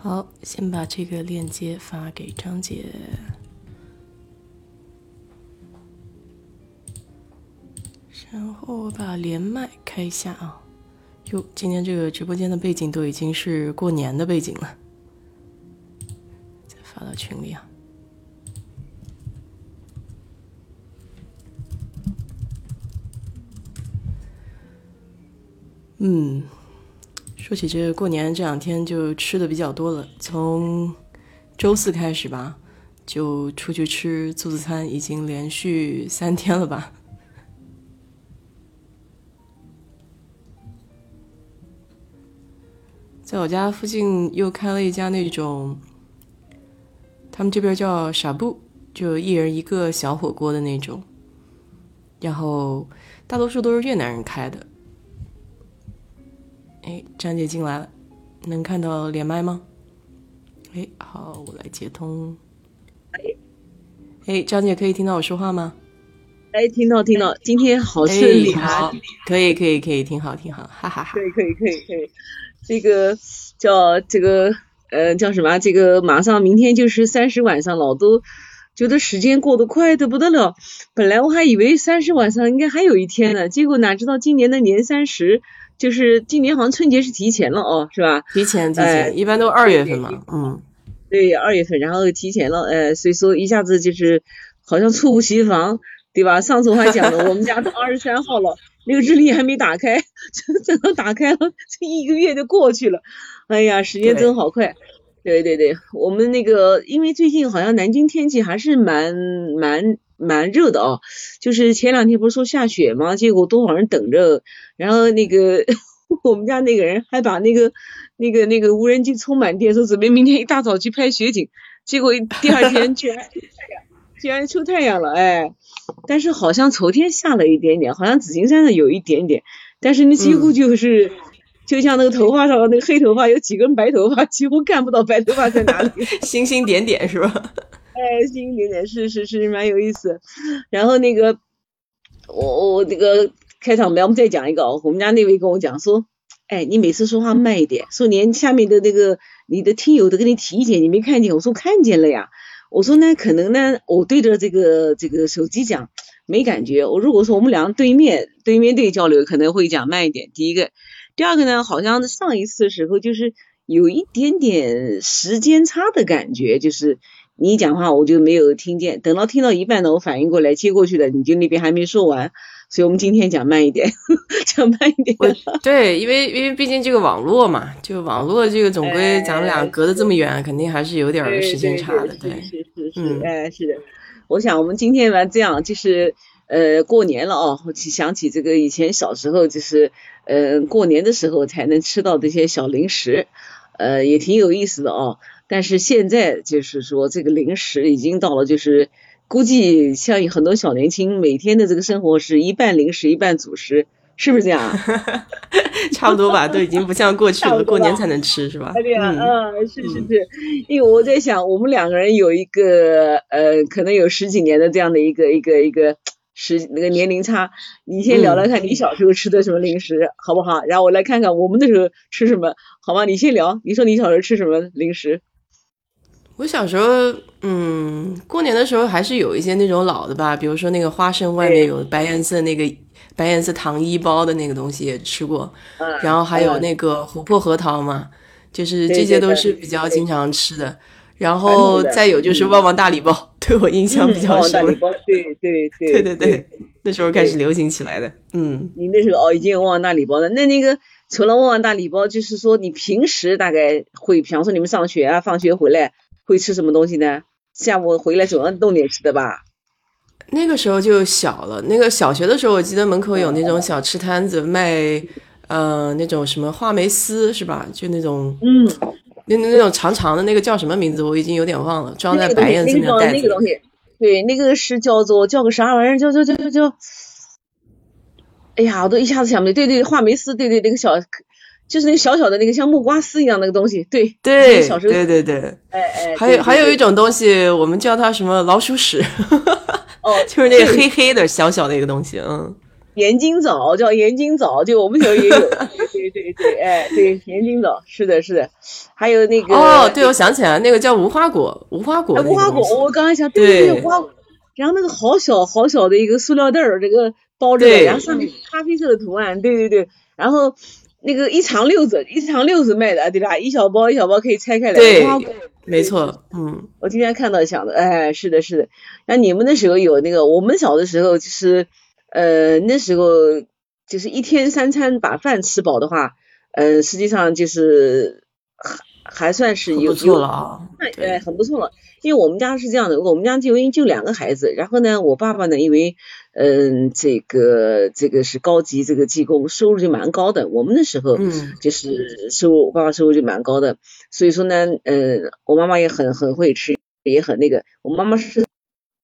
好，先把这个链接发给张姐，然后我把连麦开一下啊。哟，今天这个直播间的背景都已经是过年的背景了，再发到群里啊。嗯，说起这过年这两天就吃的比较多了，从周四开始吧，就出去吃自助餐，已经连续三天了吧。在我家附近又开了一家那种，他们这边叫傻布，就一人一个小火锅的那种，然后大多数都是越南人开的。哎，张姐进来了，能看到连麦吗？哎，好，我来接通。哎，哎，张姐可以听到我说话吗？哎，听到听到，今天好顺利啊！可以可以可以，挺好挺好，哈哈哈。可以可以可以可以。这个叫这个呃叫什么？这个马上明天就是三十晚上了，都觉得时间过得快的不得了。本来我还以为三十晚上应该还有一天呢，结果哪知道今年的年三十就是今年好像春节是提前了哦，是吧？提前提前，一般都二月份嘛，嗯，对，二月份，然后提前了，呃，所以说一下子就是好像猝不及防，对吧？上次我还讲了，我们家都二十三号了。那个日历还没打开，正好打开了，这一个月就过去了。哎呀，时间真好快。对对对，我们那个，因为最近好像南京天气还是蛮蛮蛮热的哦。就是前两天不是说下雪吗？结果多少人等着，然后那个 我们家那个人还把那个那个那个无人机充满电，说准备明天一大早去拍雪景。结果第二天居然居然出太阳了，哎。但是好像昨天下了一点点，好像紫金山的有一点点，但是你几乎就是，就像那个头发上的那个黑头发，有几根白头发，几乎看不到白头发在哪里。星星点点是吧？哎，星星点点是是是蛮有意思。然后那个，我我那个开场白我们再讲一个哦，我们家那位跟我讲说，哎，你每次说话慢一点，说连下面的那个你的听友都给你提意见，你没看见？我说看见了呀。我说呢，可能呢，我对着这个这个手机讲没感觉。我如果说我们两个对面对面对交流，可能会讲慢一点。第一个，第二个呢，好像上一次时候就是有一点点时间差的感觉，就是你讲话我就没有听见，等到听到一半呢，我反应过来接过去的，你就那边还没说完。所以我们今天讲慢一点，讲慢一点。对，因为因为毕竟这个网络嘛，就网络这个总归咱们俩隔得这么远，肯定还是有点时间差的。对，是是是，哎，是的。我想我们今天完这样，就是呃过年了哦，想起这个以前小时候，就是呃过年的时候才能吃到这些小零食，呃也挺有意思的哦。但是现在就是说这个零食已经到了就是。估计像很多小年轻每天的这个生活是一半零食一半主食，是不是这样？差不多吧，都已经不像过去了，过年才能吃是吧？对呀，嗯，是是是，因为我在想，我们两个人有一个呃，可能有十几年的这样的一个一个一个时那个年龄差，你先聊聊看你小时候吃的什么零食好不好？然后我来看看我们那时候吃什么，好吗？你先聊，你说你小时候吃什么零食？我小时候，嗯，过年的时候还是有一些那种老的吧，比如说那个花生外面有白颜色那个白颜色糖衣包的那个东西也吃过，然后还有那个琥珀核桃嘛，就是这些都是比较经常吃的。然后再有就是旺旺大礼包，对我印象比较深。旺旺大礼包，对 对对对对对，那时候开始流行起来的。嗯，你那时候哦已经有旺旺大礼包了，那那个除了旺旺大礼包，就是说你平时大概会，比方说你们上学啊，放学回来。会吃什么东西呢？下午回来总要弄点吃的吧。那个时候就小了，那个小学的时候，我记得门口有那种小吃摊子卖，呃，那种什么话梅丝是吧？就那种，嗯，那那那种长长的那个叫什么名字？我已经有点忘了，装在白颜色的袋子。那个东西，对，那个是叫做叫个啥玩意儿？叫叫叫叫叫，哎呀，我都一下子想不起。对对，话梅丝，对对，那个小。就是那个小小的那个像木瓜丝一样那个东西，对对，小时候对对对，哎哎，还有还有一种东西，我们叫它什么老鼠屎，哦，就是那个黑黑的小小的一个东西，嗯，盐津枣叫盐津枣，就我们小时候也有，对对对对，哎，对，盐金枣，是的，是的，还有那个哦，对，我想起来，那个叫无花果，无花果，无花果，我刚才想，对对对，无花果，然后那个好小好小的一个塑料袋儿，这个包着，然后上面咖啡色的图案，对对对，然后那个一长溜子，一长溜子卖的，对吧？一小包一小包可以拆开来，对，没错，嗯，我今天看到想的，哎，是的，是的，那你们那时候有那个，我们小的时候就是，呃，那时候。就是一天三餐把饭吃饱的话，嗯，实际上就是还还算是有错了啊，对，很不错了。因为我们家是这样的，我们家就因为就两个孩子，然后呢，我爸爸呢，因为嗯，这个这个是高级这个技工，收入就蛮高的。我们那时候嗯，就是收入，我爸爸收入就蛮高的，所以说呢，嗯，我妈妈也很很会吃，也很那个。我妈妈是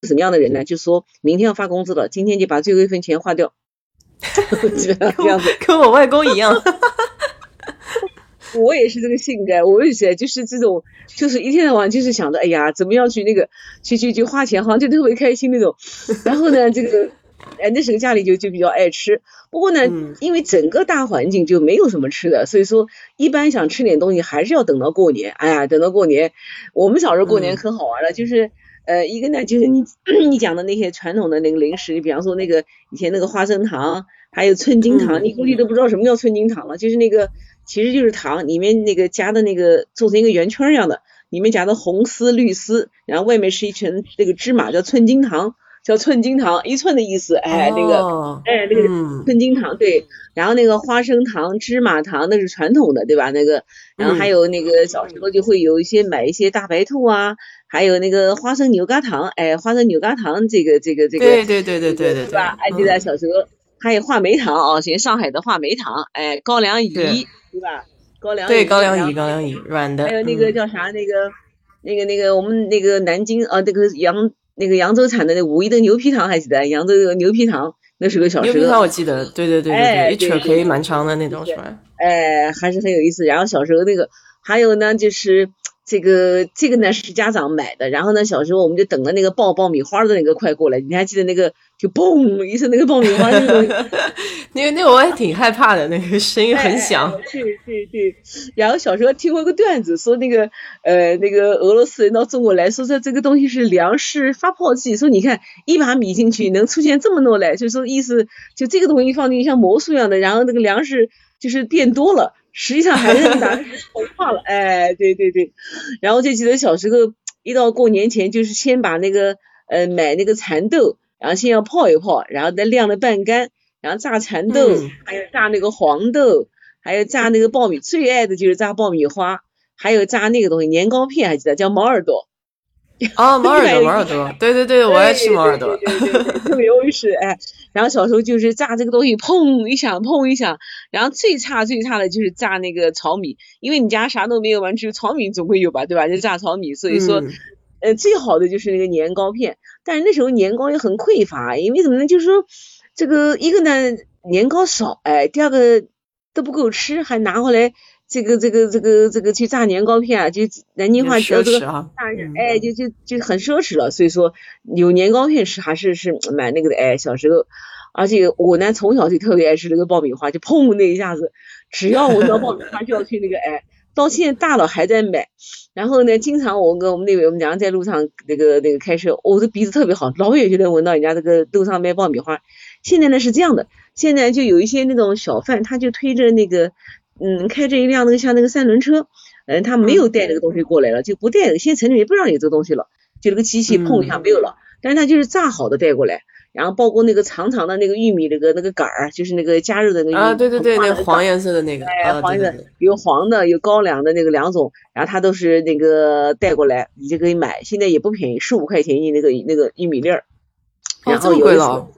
什么样的人呢？就说明天要发工资了，今天就把最后一分钱花掉。这样子，跟我外公一样。我也是这个性格，我也是，就是这种，就是一天到晚就是想着，哎呀，怎么样去那个，去去去花钱，好像就特别开心那种。然后呢，这个，哎，那时候家里就就比较爱吃。不过呢，因为整个大环境就没有什么吃的，所以说一般想吃点东西还是要等到过年。哎呀，等到过年，我们小时候过年可好玩了，就是。呃，一个呢，就是你 你讲的那些传统的那个零食，比方说那个以前那个花生糖，还有寸金糖，你估计都不知道什么叫寸金糖了，就是那个其实就是糖里面那个夹的那个做成一个圆圈一样的，里面夹的红丝绿丝，然后外面是一层那个芝麻，叫寸金糖。叫寸金糖，一寸的意思，哎，那个，哎，那个寸金糖，对，然后那个花生糖、芝麻糖，那是传统的，对吧？那个，然后还有那个小时候就会有一些买一些大白兔啊，还有那个花生牛轧糖，哎，花生牛轧糖，这个这个这个，对对对对对对，是吧？哎，记得小时候还有话梅糖啊，像上海的话梅糖，哎，高粱饴，对吧？高粱对高粱饴，高粱饴软的，还有那个叫啥？那个那个那个我们那个南京啊，那个扬。那个扬州产的那五一的牛皮糖还记得？扬州的牛皮糖，那是个小牛皮糖，我记得，对对对对对，一扯可以蛮长的那种，是吧？哎，还是很有意思。然后小时候那个，还有呢，就是这个这个呢是家长买的，然后呢小时候我们就等着那个爆爆米花的那个快过来，你还记得那个？就嘣一声，那个爆米花那个，那个那个我也挺害怕的，那个声音很响。对对对。然后小时候听过个段子，说那个呃那个俄罗斯人到中国来说，这这个东西是粮食发泡剂，说你看一把米进去能出现这么多来，就说意思就这个东西放进去像魔术一样的，然后那个粮食就是变多了，实际上还是拿膨化了。哎，对对对。然后就记得小时候一到过年前，就是先把那个呃买那个蚕豆。然后先要泡一泡，然后再晾了半干，然后炸蚕豆，还有炸那个黄豆，还有炸那个爆米，最爱的就是炸爆米花，还有炸那个东西年糕片，还记得叫毛耳朵。啊，毛耳朵，毛耳朵，对对对，我爱吃毛耳朵，特别容易吃。哎，然后小时候就是炸这个东西，砰一响，砰一响。然后最差最差的就是炸那个炒米，因为你家啥都没有嘛，只有炒米总会有吧，对吧？就炸炒米，所以说。呃，最好的就是那个年糕片，但是那时候年糕也很匮乏，因为怎么呢？就是说这个一个呢年糕少，哎，第二个都不够吃，还拿回来这个这个这个这个去炸年糕片啊，就南京话叫这个大人，哎，就就就很奢侈了。所以说有年糕片吃还是是蛮那个的，哎，小时候，而且我呢从小就特别爱吃那个爆米花，就砰那一下子，只要闻到爆米花就要去那个哎。到现在大了还在买，然后呢，经常我跟我们那位我们娘在路上那个那个开车，我的鼻子特别好，老远就能闻到人家这个路上卖爆米花。现在呢是这样的，现在就有一些那种小贩，他就推着那个嗯，开着一辆那个像那个三轮车，嗯，他没有带这个东西过来了，就不带，现在城里面不让有这个东西了，就那个机器碰一下没有了，但是他就是炸好的带过来。然后包括那个长长的那个玉米那个那个杆儿，就是那个加热的那个啊，对对对，那黄颜色的那个，哎，黄色有黄的有高粱的那个两种，然后他都是那个带过来，你就可以买，现在也不便宜，十五块钱一那个那个玉米粒儿。哦，这么贵了？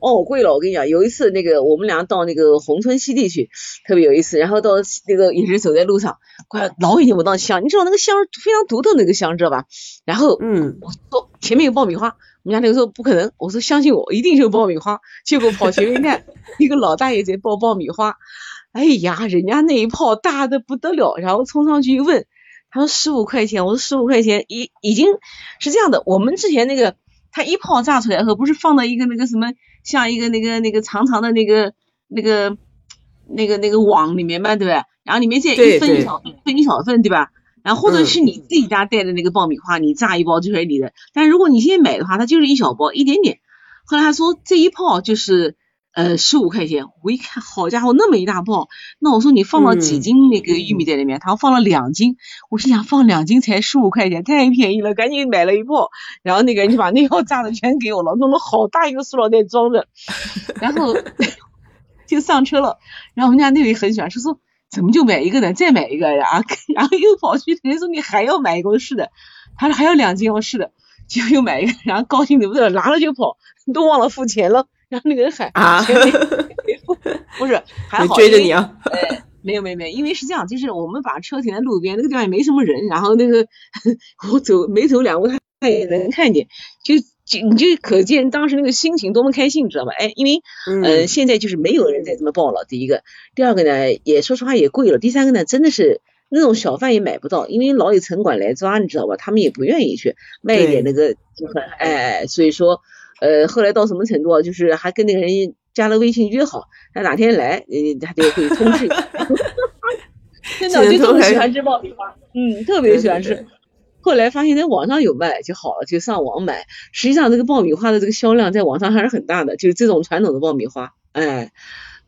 哦，贵了，我跟你讲，有一次那个我们俩到那个红村西地去，特别有意思，然后到那个也是走在路上，快老远闻到香，你知道那个香非常独特那个香，知道吧？然后嗯，我说前面有爆米花。我们家那个说不可能，我说相信我，一定是有爆米花。结果跑前面看，一个老大爷在爆爆米花。哎呀，人家那一炮大的不得了，然后冲上去一问，他说十五块钱。我说十五块钱，已已经是这样的。我们之前那个，他一炮炸出来后，不是放到一个那个什么，像一个那个那个长长的那个那个那个那个网里面嘛，对吧？然后里面再一分一小一分一小份，对吧？然后或者是你自己家带的那个爆米花，你炸一包就是你的。但如果你现在买的话，它就是一小包，一点点。后来他说这一泡就是呃十五块钱，我一看，好家伙，那么一大包。那我说你放了几斤那个玉米在里面？他说放了两斤。我心想放两斤才十五块钱，太便宜了，赶紧买了一包。然后那个人就把那包炸的全给我了，弄了好大一个塑料袋装着，然后就上车了。然后我们家那位很喜欢说说。怎么就买一个呢？再买一个呀？然后又跑去，人家说你还要买一个？是的，他说还要两斤我说，是的，就又买一个，然后高兴的不得了，拿了就跑，都忘了付钱了。然后那个人喊啊，不是，还好追着你啊？没有没有没有，因为是这样，就是我们把车停在路边，那个地方也没什么人，然后那个我走没走两步，他他也能看见，就。就你就可见当时那个心情多么开心，你知道吧？哎，因为嗯，现在就是没有人再这么报了。第一个，第二个呢，也说实话也贵了。第三个呢，真的是那种小贩也买不到，因为老有城管来抓，你知道吧？他们也不愿意去卖一点那个，就很哎，所以说呃，后来到什么程度啊？就是还跟那个人加了微信约好，他哪天来，呃，他就会通知。真的就特别喜欢吃爆米花，嗯，特别喜欢吃。后来发现在网上有卖就好了，就上网买。实际上这个爆米花的这个销量在网上还是很大的，就是这种传统的爆米花，哎，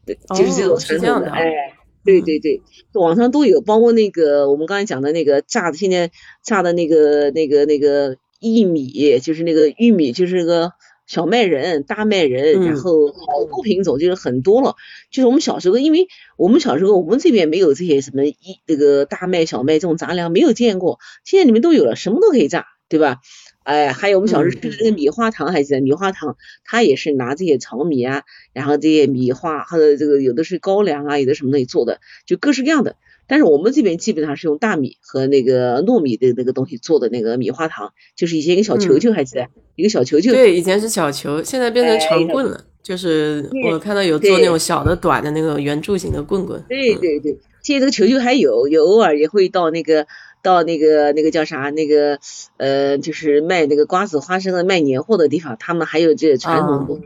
对，就是这种传统的，哎，对对对，网上都有，包括那个我们刚才讲的那个炸的，现在炸的那个那个那个薏米，就是那个玉米，就是个。小麦人、大麦人，然后好多品种，就是很多了。就是我们小时候，因为我们小时候我们这边没有这些什么一这个大麦、小麦这种杂粮，没有见过。现在你们都有了，什么都可以榨，对吧？哎，还有我们小时候吃的那个米花糖，还记得米花糖？它也是拿这些糙米啊，然后这些米花，或者这个有的是高粱啊，有的什么东西做的，就各式各样的。但是我们这边基本上是用大米和那个糯米的那个东西做的那个米花糖，就是以前一个小球球，还记得一个小球球？对，以前是小球，现在变成长棍了。就是我看到有做那种小的、短的那个圆柱形的棍棍。对对对，现在这个球球还有，有偶尔也会到那个到那个那个叫啥那个呃，就是卖那个瓜子、花生的卖年货的地方，他们还有这传统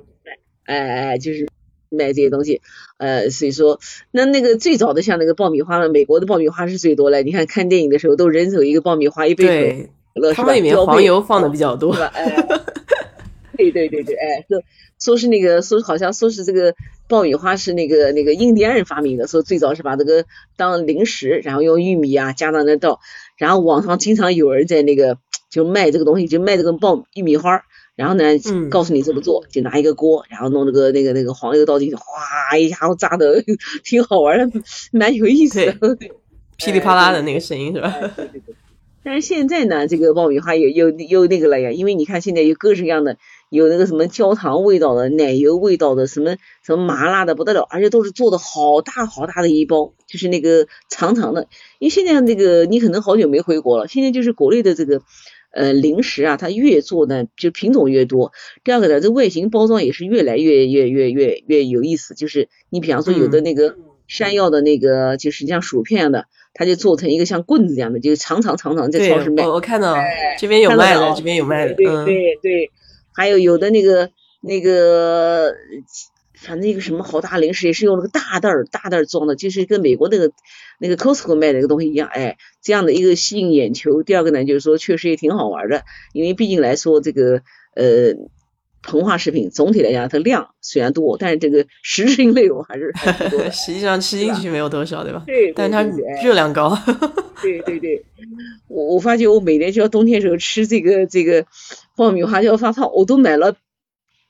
哎哎，就是。卖这些东西，呃，所以说，那那个最早的像那个爆米花了，美国的爆米花是最多了。你看看电影的时候，都人手一个爆米花，一杯可乐，他们里面黄油放的比较多，是吧？哎，对对对对，哎，说说是那个说好像说是这个爆米花是那个那个印第安人发明的，说最早是把这个当零食，然后用玉米啊加到那倒，然后网上经常有人在那个就卖这个东西，就卖这个爆玉米花。然后呢，告诉你怎么做，就拿一个锅，然后弄那个那个那个黄油倒进去，哗一下子炸的，挺好玩的，蛮有意思的，噼里啪啦的那个声音是吧？对对对。但是现在呢，这个爆米花又又又那个了呀，因为你看现在有各式各样的，有那个什么焦糖味道的、奶油味道的，什么什么麻辣的不得了，而且都是做的好大好大的一包，就是那个长长的。因为现在那个你可能好久没回国了，现在就是国内的这个。呃，零食啊，它越做呢，就品种越多。第二个呢，这外形包装也是越来越越越越越有意思。就是你比方说有的那个山药的那个，就是像薯片的，它就做成一个像棍子一样的，就是长长长长在超市卖。我我看到这边有卖的，这边有卖的。对对对，还有有的那个那个。反正一个什么好大零食也是用那个大袋儿大袋儿装的，就是跟美国那个那个 Costco 卖的那个东西一样，哎，这样的一个吸引眼球。第二个呢，就是说确实也挺好玩的，因为毕竟来说这个呃膨化食品总体来讲它量虽然多，但是这个实质性内容还是 实际上吃进去没有多少，对吧？对，但是它热量高。对对对，我我发觉我每年就要冬天时候吃这个这个爆米花就要发胖，我都买了。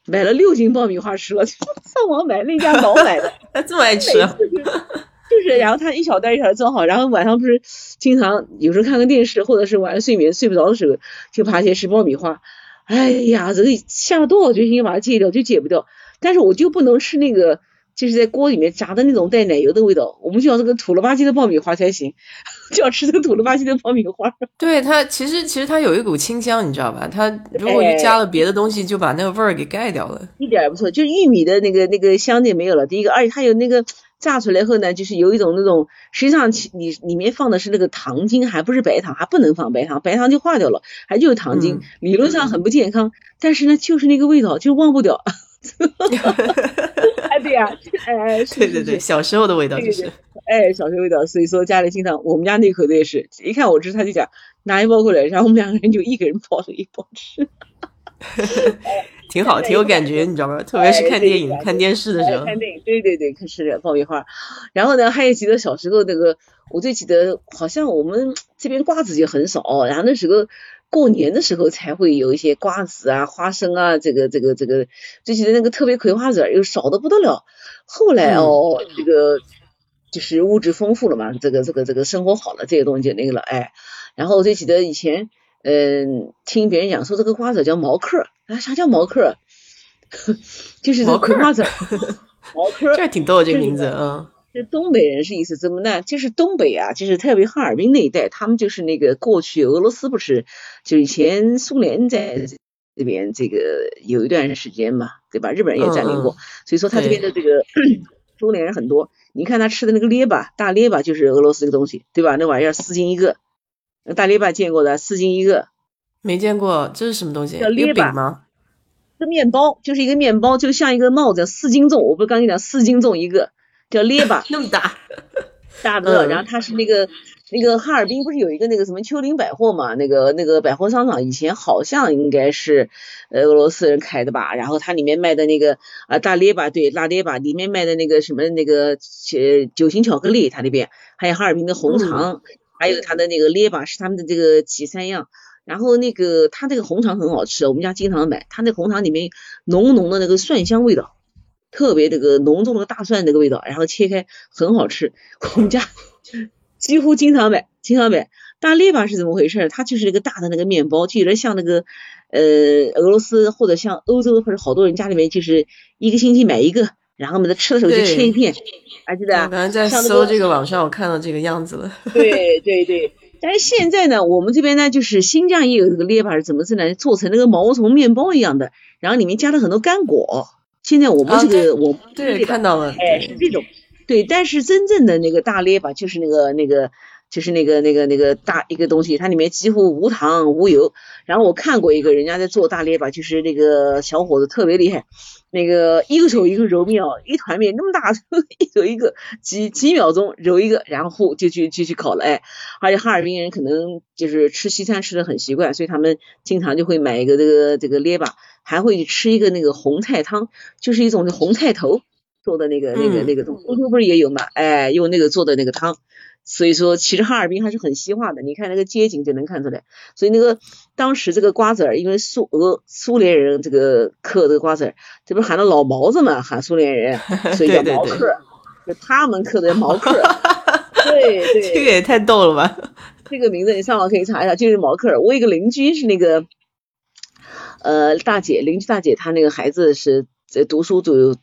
买了六斤爆米花吃了，就上网买那家老买的，他这么爱吃，就是，然后他一小袋一小袋装好，然后晚上不是经常有时候看个电视，或者是晚上睡眠睡不着的时候，就爬起来吃爆米花。哎呀，这个下了多少决心要把它戒掉，就戒不掉。但是我就不能吃那个。就是在锅里面炸的那种带奶油的味道，我们就要这个土了吧唧的爆米花才行，就要吃这个土了吧唧的爆米花。对它，其实其实它有一股清香，你知道吧？它如果加了别的东西，就把那个味儿给盖掉了。一点也不错，就玉米的那个那个香味没有了。第一个，而且它有那个炸出来后呢，就是有一种那种，实际上你里面放的是那个糖精，还不是白糖，还不能放白糖，白糖就化掉了，还就是糖精，理论上很不健康，但是呢，就是那个味道就忘不掉。对呀，哎，对对对，小时候的味道就是，哎，小时候味道。所以说家里经常，我们家那口子也是一看我吃，他就讲拿一包过来，然后我们两个人就一个人抱着一包吃。挺好，挺有感觉，你知道吗？特别是看电影、看电视的时候。看电影，对对对，看吃的爆米花。然后呢，还有记得小时候那个，我最记得好像我们这边瓜子就很少，然后那时候过年的时候才会有一些瓜子啊、花生啊，这个这个这个，就记得那个特别葵花籽又少的不得了。后来哦，这个就是物质丰富了嘛，这个这个这个生活好了，这些东西就那个了，哎。然后我就记得以前。嗯，听别人讲说这个瓜子叫毛克，啊，啥叫毛克？就是这葵花籽，毛克，这挺逗这个名字，嗯。这东北人是意思怎么呢？就是东北啊，就是特别哈尔滨那一带，他们就是那个过去俄罗斯不是，就以前苏联在这边这个有一段时间嘛，对吧？日本人也占领过，所以说他这边的这个苏联 人很多。你看他吃的那个列巴，大列巴就是俄罗斯的东西，对吧？那玩意儿四斤一个。大列巴见过的，四斤一个，没见过，这是什么东西？叫列巴吗？这面包就是一个面包，就像一个帽子，四斤重。我不是刚跟你讲，四斤重一个，叫列巴，那么大，大的。然后它是那个那个哈尔滨不是有一个那个什么丘陵百货嘛？那个那个百货商场以前好像应该是呃俄罗斯人开的吧？然后它里面卖的那个啊大列巴，对，大列巴里面卖的那个什么那个呃酒心巧克力，它那边还有哈尔滨的红肠。还有它的那个列巴是他们的这个几三样，然后那个它这个红肠很好吃，我们家经常买。它那红肠里面浓浓的那个蒜香味道，特别那个浓重的大蒜那个味道，然后切开很好吃。我们家 几乎经常买，经常买。大列巴是怎么回事？它就是一个大的那个面包，就有点像那个呃俄罗斯或者像欧洲或者好多人家里面就是一个星期买一个。然后我们在吃的时候就切一片，还记得？刚才在搜这个网上，我看到这个样子了。对对对，但是现在呢，我们这边呢，就是新疆也有这个列巴是怎么是呢？做成那个毛虫面包一样的，然后里面加了很多干果。现在我们这个我对看到了，哎，是这种。对，但是真正的那个大列巴就是那个那个就是那个那个那个大一个东西，它里面几乎无糖无油。然后我看过一个人家在做大列巴，就是那个小伙子特别厉害。那个一个手一个揉面哦，一团面那么大，一手一个，几几秒钟揉一个，然后就去就去烤了哎。而且哈尔滨人可能就是吃西餐吃的很习惯，所以他们经常就会买一个这个这个列巴，还会吃一个那个红菜汤，就是一种红菜头做的那个那个那个东西，欧洲不是也有嘛？哎，用那个做的那个汤。所以说，其实哈尔滨还是很西化的，你看那个街景就能看出来。所以那个当时这个瓜子儿，因为苏俄苏联人这个嗑这个瓜子儿，这不是喊的老毛子嘛，喊苏联人，所以叫毛嗑，就他们嗑的毛嗑。对对，这个也太逗了吧！这个名字你上网可以查一下，就是毛嗑。我有个邻居是那个呃大姐，邻居大姐她那个孩子是在读书就。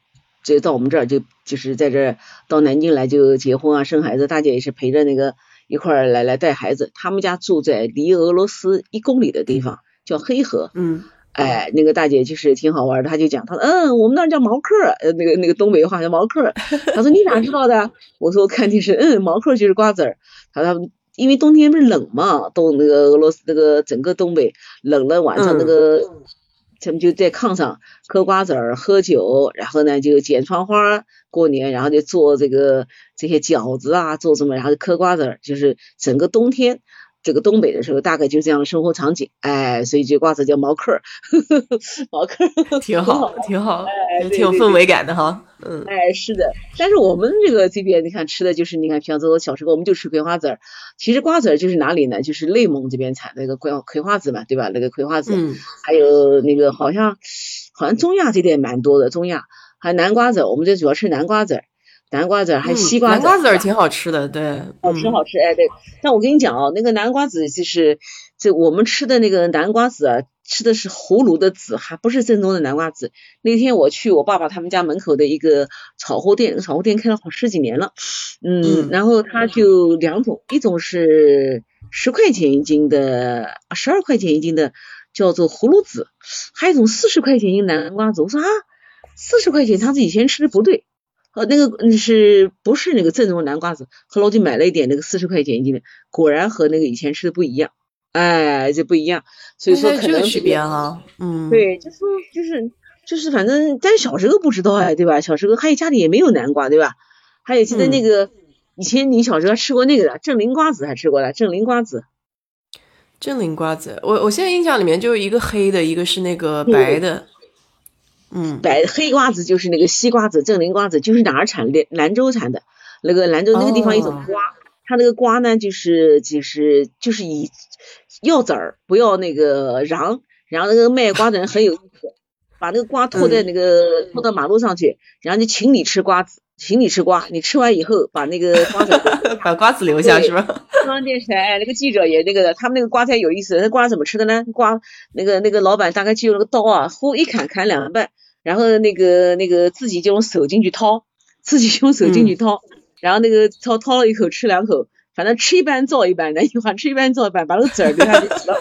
就到我们这儿就就是在这儿到南京来就结婚啊生孩子，大姐也是陪着那个一块儿来来带孩子。他们家住在离俄罗斯一公里的地方，叫黑河。嗯，哎，那个大姐就是挺好玩的，她就讲，她说嗯，我们那儿叫毛克，呃，那个那个东北话叫毛克。她说你咋知道的？我说我看电视，嗯，毛克就是瓜子儿。她说因为冬天不是冷嘛，东那个俄罗斯那个整个东北冷了，晚上那个。他们就在炕上嗑瓜子儿、喝酒，然后呢就剪窗花过年，然后就做这个这些饺子啊，做什么，然后嗑瓜子儿，就是整个冬天。这个东北的时候，大概就这样的生活场景，哎，所以这瓜子叫毛嗑儿，毛嗑儿。挺好，挺好，哎，挺有氛围感的哈，嗯，哎，是的，但是我们这个这边，你看吃的就是，你看，像我小时候我们就吃葵花籽儿，其实瓜子儿就是哪里呢？就是内蒙这边产那个葵葵花籽嘛，对吧？那个葵花籽，嗯，还有那个好像好像中亚这边蛮多的，中亚还有南瓜籽，我们这主要吃南瓜籽儿。南瓜籽还西瓜，南瓜籽儿挺好吃的，对，好吃好吃，哎对。但我跟你讲哦，那个南瓜籽就是，这我们吃的那个南瓜籽啊，吃的是葫芦的籽，还不是正宗的南瓜籽。那天我去我爸爸他们家门口的一个炒货店，炒货店开了好十几年了，嗯，然后它就两种，一种是十块钱一斤的，十二块钱一斤的叫做葫芦籽，还有一种四十块钱一斤南瓜籽。我说啊，四十块钱，他是以前吃的不对。呃，那个是不是那个正宗的南瓜子？后来我就买了一点那个四十块钱一斤的，果然和那个以前吃的不一样，哎，就不一样。所以说可能区别哈，嗯，对，就是就是就是反正，但是小时候不知道哎，对吧？小时候还有家里也没有南瓜，对吧？还有记得那个以前你小时候吃过那个的正林瓜子，还吃过的正林瓜子。正林瓜子，我我现在印象里面就是一个黑的，一个是那个白的。嗯，白黑瓜子就是那个西瓜子，正林瓜子就是哪儿产的？兰州产的。那个兰州那个地方一种瓜，它那个瓜呢，就是就是就是以要籽儿，不要那个瓤。然后那个卖瓜的人很有意思，把那个瓜拖在那个拖到马路上去，然后就请你吃瓜子，请你吃瓜，你吃完以后把那个瓜子 把瓜子留下是吧？中央电视台那个记者也那个的，他们那个瓜才有意思，那瓜怎么吃的呢？瓜那个那个老板大概就用那个刀啊，呼一砍砍两半，然后那个那个自己就用手进去掏，自己用手进去掏，然后那个掏掏了一口吃两口，反正吃一半造一半，那句话吃一半造一半，把那个籽儿留下去吃了。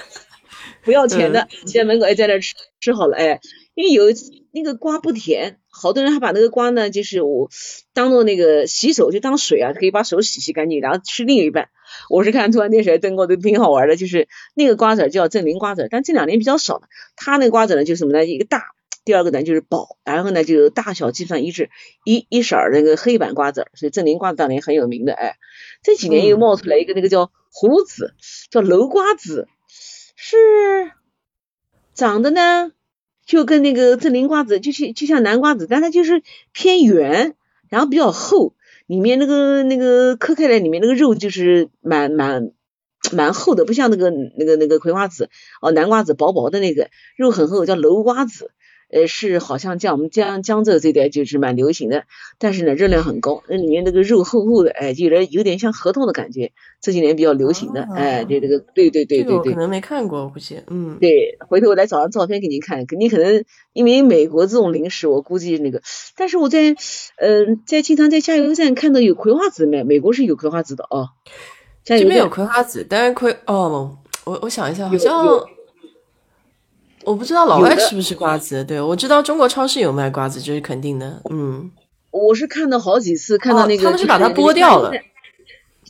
不要钱的，在门口哎，在那吃吃好了哎，因为有那个瓜不甜，好多人还把那个瓜呢，就是我当做那个洗手就当水啊，可以把手洗洗干净，然后吃另一半。我是看突然电视台登过，都挺好玩的，就是那个瓜子叫正林瓜子，但这两年比较少了。它那个瓜子呢，就是什么呢？一个大，第二个呢就是薄，然后呢就大小基本上一致，一一色儿那个黑板瓜子，所以正林瓜子当年很有名的哎。这几年又冒出来一个那个叫葫芦籽，叫楼瓜子。是长得呢，就跟那个正林瓜子，就是就像南瓜子，但它就是偏圆，然后比较厚，里面那个那个磕开来，里面那个肉就是蛮蛮蛮厚的，不像那个那个那个葵花籽哦，南瓜子薄薄的那个肉很厚，叫楼瓜子。呃，是好像在我们江江浙这边就是蛮流行的，但是呢热量很高，那里面那个肉厚厚的，哎，有点有点像核桃的感觉，这几年比较流行的，哎，对这个，对对对对对，可能没看过，我估计，嗯，对，回头我来找张照片给您看，你可能因为美国这种零食，我估计那个，但是我在嗯在经常在加油站看到有葵花籽卖，美国是有葵花籽的哦，这边有葵花籽，但是葵哦，我我想一下，好像。我不知道老外吃不吃瓜子，对我知道中国超市有卖瓜子，这是肯定的。嗯，我是看到好几次，看到那个他们是把它剥掉了，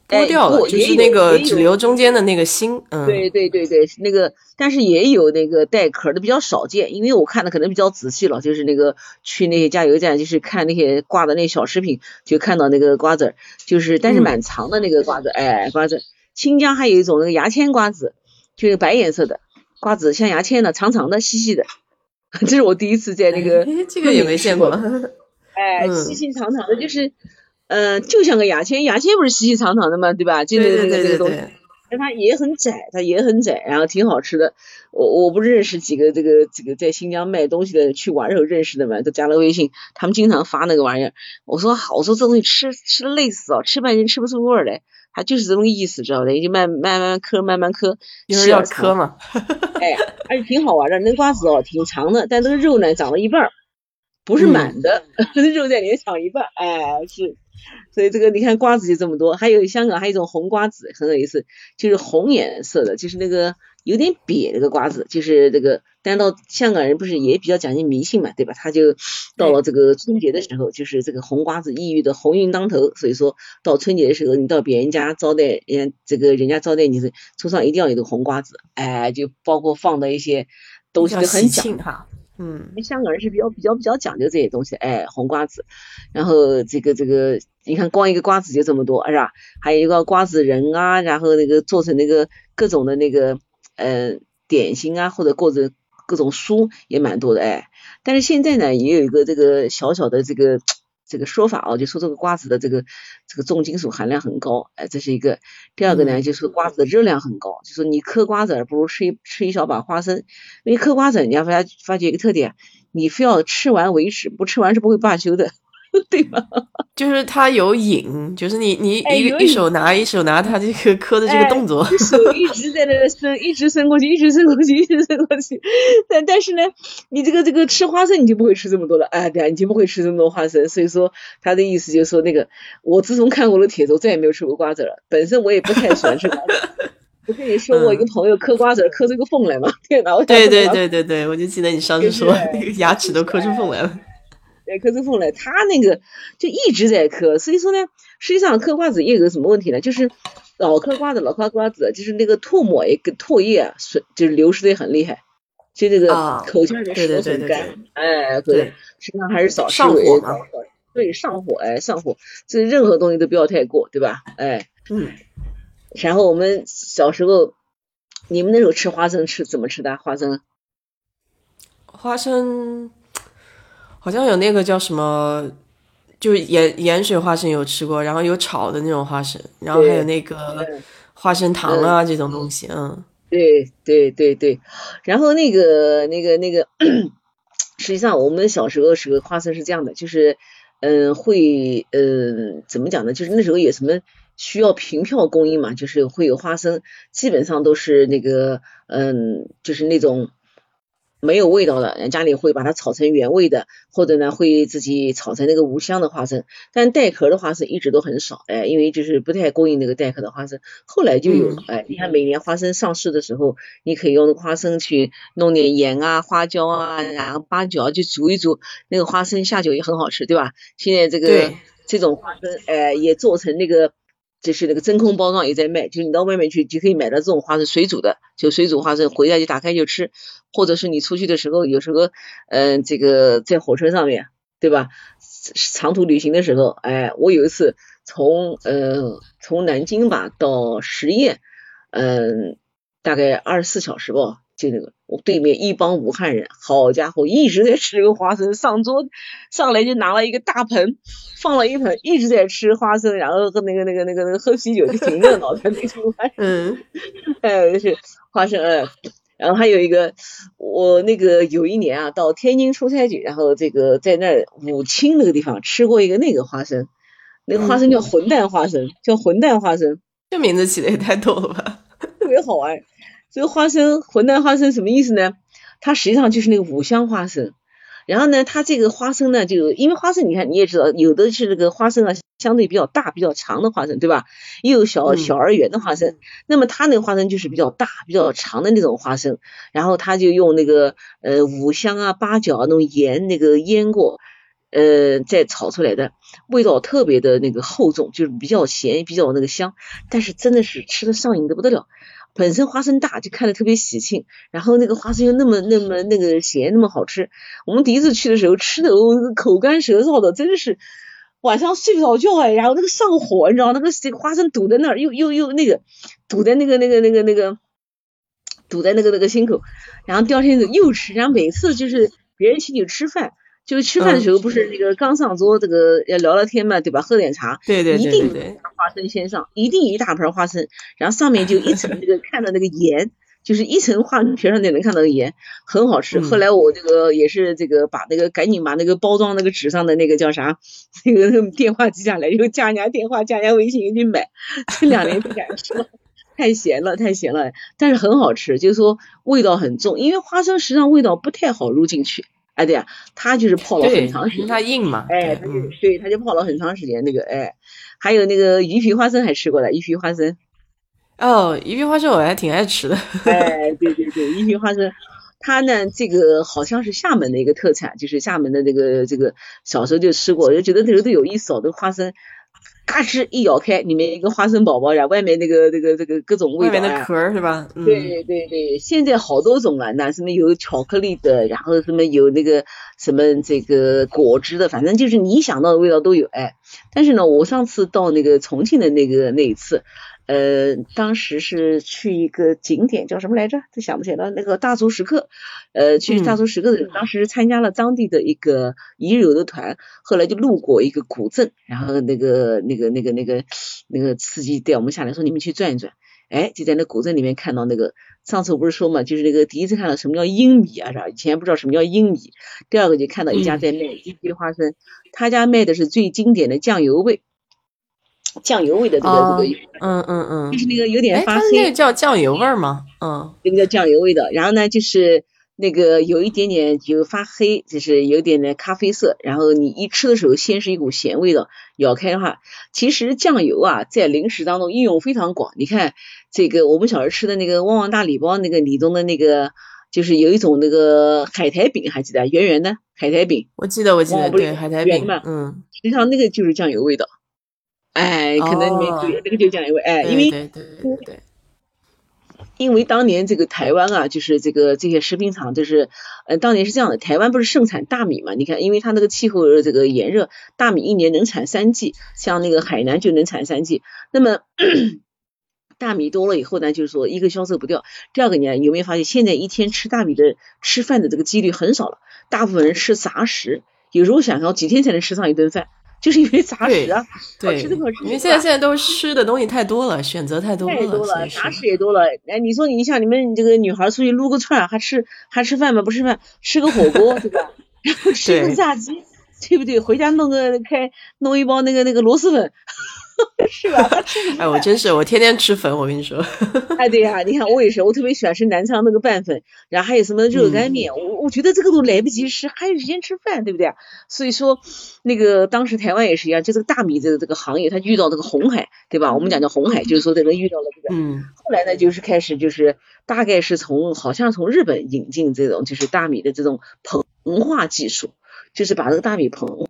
剥掉了，就是那个只留中间的那个芯。嗯，对对对对，那个但是也有那个带壳的，比较少见，因为我看的可能比较仔细了，就是那个去那些加油站，就是看那些挂的那小食品，就看到那个瓜子，就是但是蛮长的那个瓜子，哎，瓜子。新疆还有一种那个牙签瓜子，就是白颜色的。瓜子像牙签的，长长的，细细的，这是我第一次在那个 这个也没见过。哎，细细长长的，就是，嗯，就像个牙签，牙签不是细细长长的吗？对吧？就那个那个这个东西，但它也很窄，它也很窄，然后挺好吃的。我我不认识几个这个这个在新疆卖东西的，去玩时候认识的嘛，都加了微信，他们经常发那个玩意儿。我说好，我说这东西吃吃的累死哦，吃半天吃不出味儿来。它就是这么个意思，知道吧？你就慢慢慢磕，慢慢磕，是要磕嘛？哎，而且挺好玩的。那瓜子哦，挺长的，但那个肉呢，长了一半，不是满的，肉在里面长一半。哎，是。所以这个你看瓜子就这么多，还有香港还有一种红瓜子，很有意思，就是红颜色的，就是那个有点瘪那个瓜子，就是这个。但到香港人不是也比较讲究迷信嘛，对吧？他就到了这个春节的时候，就是这个红瓜子意喻的鸿运当头，所以说到春节的时候，你到别人家招待，人这个人家招待你是桌上一定要有个红瓜子，哎，就包括放的一些东西都很讲哈。嗯，香港人是比较比较比较讲究这些东西，哎，红瓜子，然后这个这个，你看光一个瓜子就这么多，是吧？还有一个瓜子仁啊，然后那个做成那个各种的那个呃点心啊，或者或者各种书也蛮多的，哎，但是现在呢，也有一个这个小小的这个。这个说法哦，就说这个瓜子的这个这个重金属含量很高，哎，这是一个。第二个呢，就是瓜子的热量很高，就说你嗑瓜子不如吃一吃一小把花生，因为嗑瓜子你要发发觉一个特点，你非要吃完为止，不吃完是不会罢休的。对吧？就是它有瘾，就是你你一一手拿一手拿它这个磕的这个动作，手 一直在那伸，一直伸过去，一直伸过去，一直伸过去。但但是呢，你这个这个吃花生你就不会吃这么多了，哎，对啊，你就不会吃这么多花生。所以说他的意思就是说，那个我自从看过了帖子，我再也没有吃过瓜子了。本身我也不太喜欢吃瓜子。我跟你说，我一个朋友嗑瓜子嗑出个缝来嘛，天哪！对对对对对，我就记得你上次说那个牙齿都磕出缝来了。哎，磕出缝来，他那个就一直在磕，所以说呢，实际上嗑瓜子也有个什么问题呢？就是老嗑瓜子，老嗑瓜子，就是那个唾沫也跟唾液啊，是就是流失的很厉害，就这个口腔的舌很干，哎，对，实际上还是少吃为好。对，上火，哎，上火，这任何东西都不要太过，对吧？哎，嗯。然后我们小时候，你们那时候吃花生吃怎么吃的？花生？花生好像有那个叫什么，就是盐盐水花生有吃过，然后有炒的那种花生，然后还有那个花生糖啊这种东西，嗯。对对对对，然后那个那个那个，实际上我们小时候时候花生是这样的，就是嗯会嗯怎么讲呢？就是那时候有什么需要凭票供应嘛，就是会有花生，基本上都是那个嗯就是那种。没有味道的，人家里会把它炒成原味的，或者呢会自己炒成那个无香的花生。但带壳的花生一直都很少，哎，因为就是不太供应那个带壳的花生。后来就有了，哎，你看每年花生上市的时候，你可以用花生去弄点盐啊、花椒啊，然后八角去煮一煮，那个花生下酒也很好吃，对吧？现在这个这种花生，哎，也做成那个。就是那个真空包装也在卖，就是你到外面去就可以买到这种花生水煮的，就水煮花生，回来就打开就吃，或者是你出去的时候，有时候，嗯，这个在火车上面，对吧？长途旅行的时候，哎，我有一次从呃从南京吧到十堰，嗯，大概二十四小时吧。就那个，我对面一帮武汉人，好家伙，一直在吃个花生，上桌上来就拿了一个大盆，放了一盆，一直在吃花生，然后喝那个那个那个那个喝啤酒，就挺热闹的那种。嗯，哎，就是花生，嗯，然后还有一个，我那个有一年啊，到天津出差去，然后这个在那武清那个地方吃过一个那个花生，那个花生叫混蛋花生，叫混蛋花生，这名字起的也太逗了吧，特别好玩。这个花生混蛋花生什么意思呢？它实际上就是那个五香花生。然后呢，它这个花生呢，就因为花生，你看你也知道，有的是这个花生啊，相对比较大、比较长的花生，对吧？也有小小而圆的花生。那么它那个花生就是比较大、比较长的那种花生。然后它就用那个呃五香啊、八角啊那种盐那个腌过，呃再炒出来的，味道特别的那个厚重，就是比较咸、比较那个香。但是真的是吃的上瘾的不得了。本身花生大就看着特别喜庆，然后那个花生又那么那么那个咸，那么好吃。我们第一次去的时候吃的我口干舌燥的，真的是晚上睡不着觉哎，然后那个上火，你知道那个这个花生堵在那儿，又又又那个堵在那个那个那个那个堵在那个那个心口，然后第二天又吃，然后每次就是别人请你吃饭。就是吃饭的时候，不是那个刚上桌，这个要聊聊天嘛，对吧？喝点茶，对对对，一定花生先上，一定一大盆花生，然后上面就一层那个 看到那个盐，就是一层花生皮上就能看到盐，很好吃。后来我这个也是这个把那个赶紧把那个包装那个纸上的那个叫啥，那个电话记下来，又加人家电话，加人家微信去买，这两年不敢吃了，太咸了，太咸了，但是很好吃，就是说味道很重，因为花生实际上味道不太好入进去。哎，对呀，它就是泡了很长时间，它硬嘛。哎，他就对，他就泡了很长时间。那个，哎，还有那个鱼皮花生还吃过的，鱼皮花生。哦，鱼皮花生我还挺爱吃的。哎，对对对，鱼皮花生，它呢，这个好像是厦门的一个特产，就是厦门的这个这个，小时候就吃过，就觉得那时候都有意思哦，这个花生。嘎吱一咬开，里面一个花生宝宝，然后外面那个那个这个各种味道外面的壳是吧？对对对，现在好多种了，那什么有巧克力的，然后什么有那个什么这个果汁的，反正就是你想到的味道都有哎。但是呢，我上次到那个重庆的那个那一次。呃，当时是去一个景点叫什么来着？都想不起来。那个大足石刻，呃，去大足石刻的，当时参加了当地的一个遗留的团，后来就路过一个古镇，然后那个那个那个那个那个司机带我们下来，说你们去转一转。哎，就在那古镇里面看到那个，上次我不是说嘛，就是那个第一次看到什么叫英米啊，啥？以前不知道什么叫英米。第二个就看到一家在卖一批花生，他家卖的是最经典的酱油味。酱油味的这个这个，嗯嗯嗯，就是那个有点发黑，那个叫酱油味儿吗？嗯，那个叫酱油味的。然后呢，就是那个有一点点就发黑，就是有点点咖啡色。然后你一吃的时候，先是一股咸味的，咬开的话，其实酱油啊，在零食当中应用非常广。你看这个我们小时候吃的那个旺旺大礼包，那个里中的那个，就是有一种那个海苔饼，还记得圆圆的海苔饼？我记得，我记得，对，海苔饼嘛，嗯，实际上那个就是酱油味的。哎，可能里面对那个就讲一位，哎，因为对对对对，因为当年这个台湾啊，就是这个这些食品厂，就是呃，当年是这样的，台湾不是盛产大米嘛？你看，因为它那个气候这个炎热，大米一年能产三季，像那个海南就能产三季。那么大米多了以后呢，就是说一个销售不掉，第二个呢，有没有发现现在一天吃大米的吃饭的这个几率很少了，大部分人吃杂食，有时候想要几天才能吃上一顿饭。就是因为杂食啊，对，吃的好吃。因为现在现在都吃的东西太多了，选择太多了，太多了，杂食也多了。哎，你说你像你们这个女孩出去撸个串，还吃还吃饭吗？不吃饭，吃个火锅，对吧？然后吃个炸鸡，对不对？回家弄个开弄一包那个那个螺蛳粉。是吧？哎，我真是我天天吃粉，我跟你说。哎，对呀，你看我也是，我特别喜欢吃南昌那个拌粉，然后还有什么热干面，我我觉得这个都来不及吃，还有时间吃饭，对不对？所以说，那个当时台湾也是一样，就这个大米这个这个行业，它遇到这个红海，对吧？我们讲叫红海，就是说这个遇到了这个。嗯。后来呢，就是开始就是大概是从好像从日本引进这种就是大米的这种膨化技术，就是把这个大米膨。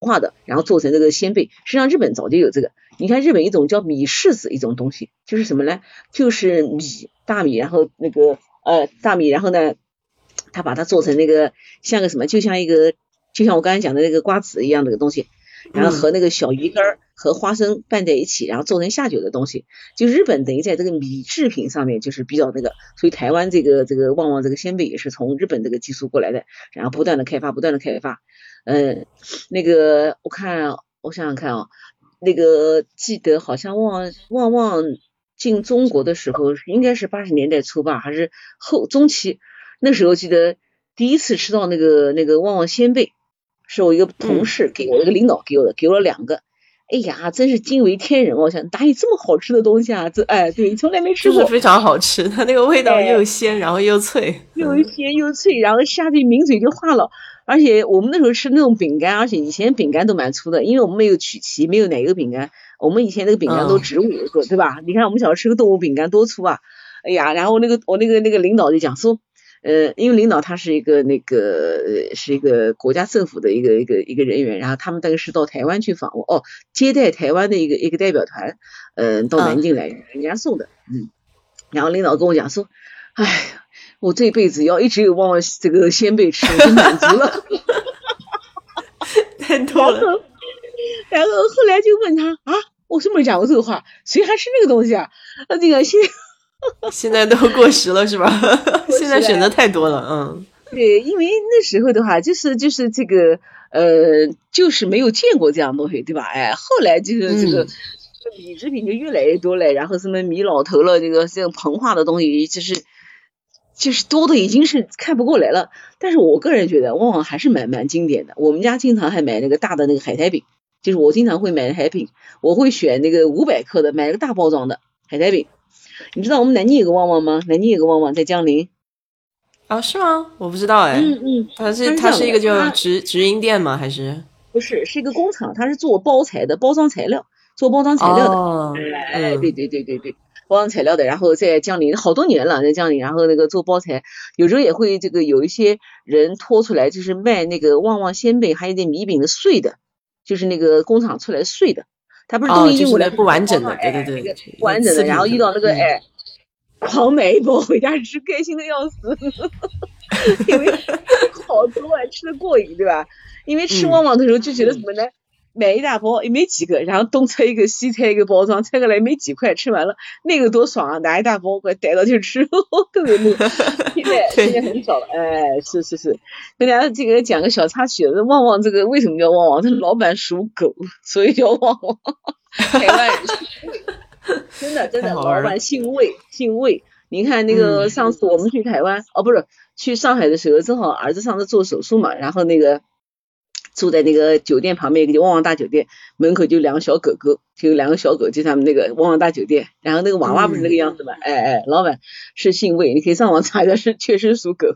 化的，然后做成这个鲜贝。实际上日本早就有这个。你看日本一种叫米柿子一种东西，就是什么呢？就是米大米，然后那个呃大米，然后呢，他把它做成那个像个什么，就像一个就像我刚才讲的那个瓜子一样的东西，然后和那个小鱼干儿和花生拌在一起，然后做成下酒的东西。就日本等于在这个米制品上面就是比较那个，所以台湾这个这个旺旺这个鲜贝也是从日本这个技术过来的，然后不断的开发，不断的开发。嗯，那个我看，我想想看啊，那个记得好像旺旺旺进中国的时候，应该是八十年代初吧，还是后中期？那时候记得第一次吃到那个那个旺旺鲜贝，是我一个同事给我一个领导给我的，给我了两个。哎呀，真是惊为天人！我想哪有这么好吃的东西啊？这哎，对，从来没吃过。非常好吃，它那个味道又鲜，然后又脆，又鲜又脆，然后下去抿嘴就化了。而且我们那时候吃那种饼干，而且以前饼干都蛮粗的，因为我们没有曲奇，没有奶油饼干，我们以前那个饼干都植物油做，对吧？你看我们小时候吃个动物饼干多粗啊！哎呀，然后那个我那个那个领导就讲说，呃，因为领导他是一个那个是一个国家政府的一个一个一个人员，然后他们大概是到台湾去访问，哦，接待台湾的一个一个代表团，嗯，到南京来，人家送的，嗯，然后领导跟我讲说，哎。我这辈子要一直有旺旺这个鲜贝吃，我就满足了。太多了。然后后来就问他啊，我是没讲过这个话，谁还吃那个东西啊？那这个现 现在都过时了是吧？现在选择太多了，嗯。对，因为那时候的话，就是就是这个呃，就是没有见过这样东西，对吧？哎，后来就是这个米制品就越来越多了，然后什么米老头了，这个这种膨化的东西，就是。就是多的已经是看不过来了，但是我个人觉得旺旺还是蛮蛮经典的。我们家经常还买那个大的那个海苔饼，就是我经常会买海苔饼，我会选那个五百克的，买个大包装的海苔饼。你知道我们南京有个旺旺吗？南京有个旺旺在江陵。啊，是吗？我不知道哎。嗯嗯。它是它是一个叫直直营店吗？还是？不是，是一个工厂，它是做包材的，包装材料，做包装材料的。哦。哎，对对对对对。包装材料的，然后在江陵好多年了，在江陵，然后那个做包材，有时候也会这个有一些人拖出来，就是卖那个旺旺鲜贝，还有点米饼的碎的，就是那个工厂出来碎的，它不是东西运过来不完整的，对对对，不完整的，然后遇到那个哎，狂买 一包回家吃，开心的要死，因为 好多啊，吃的过瘾，对吧？因为吃旺旺的时候就觉得什么呢？买一大包也没几个，然后东拆一个西拆一个包装，拆过来没几块，吃完了那个多爽啊！拿一大包过来逮到就吃，特别乐。现在现在很少了，哎，是是是。跟大家这个讲个小插曲，旺旺这个为什么叫旺旺？他老板属狗，所以叫旺旺。台湾人真的真的，老板姓魏，姓魏。你看那个上次我们去台湾，哦不是去上海的时候，正好儿子上次做手术嘛，然后那个。住在那个酒店旁边一个旺旺大酒店门口就两个小狗狗，就有两个小狗，就他们那个旺旺大酒店。然后那个娃娃不是那个样子嘛？哎哎，老板是姓魏，你可以上网查一下，是确实属狗，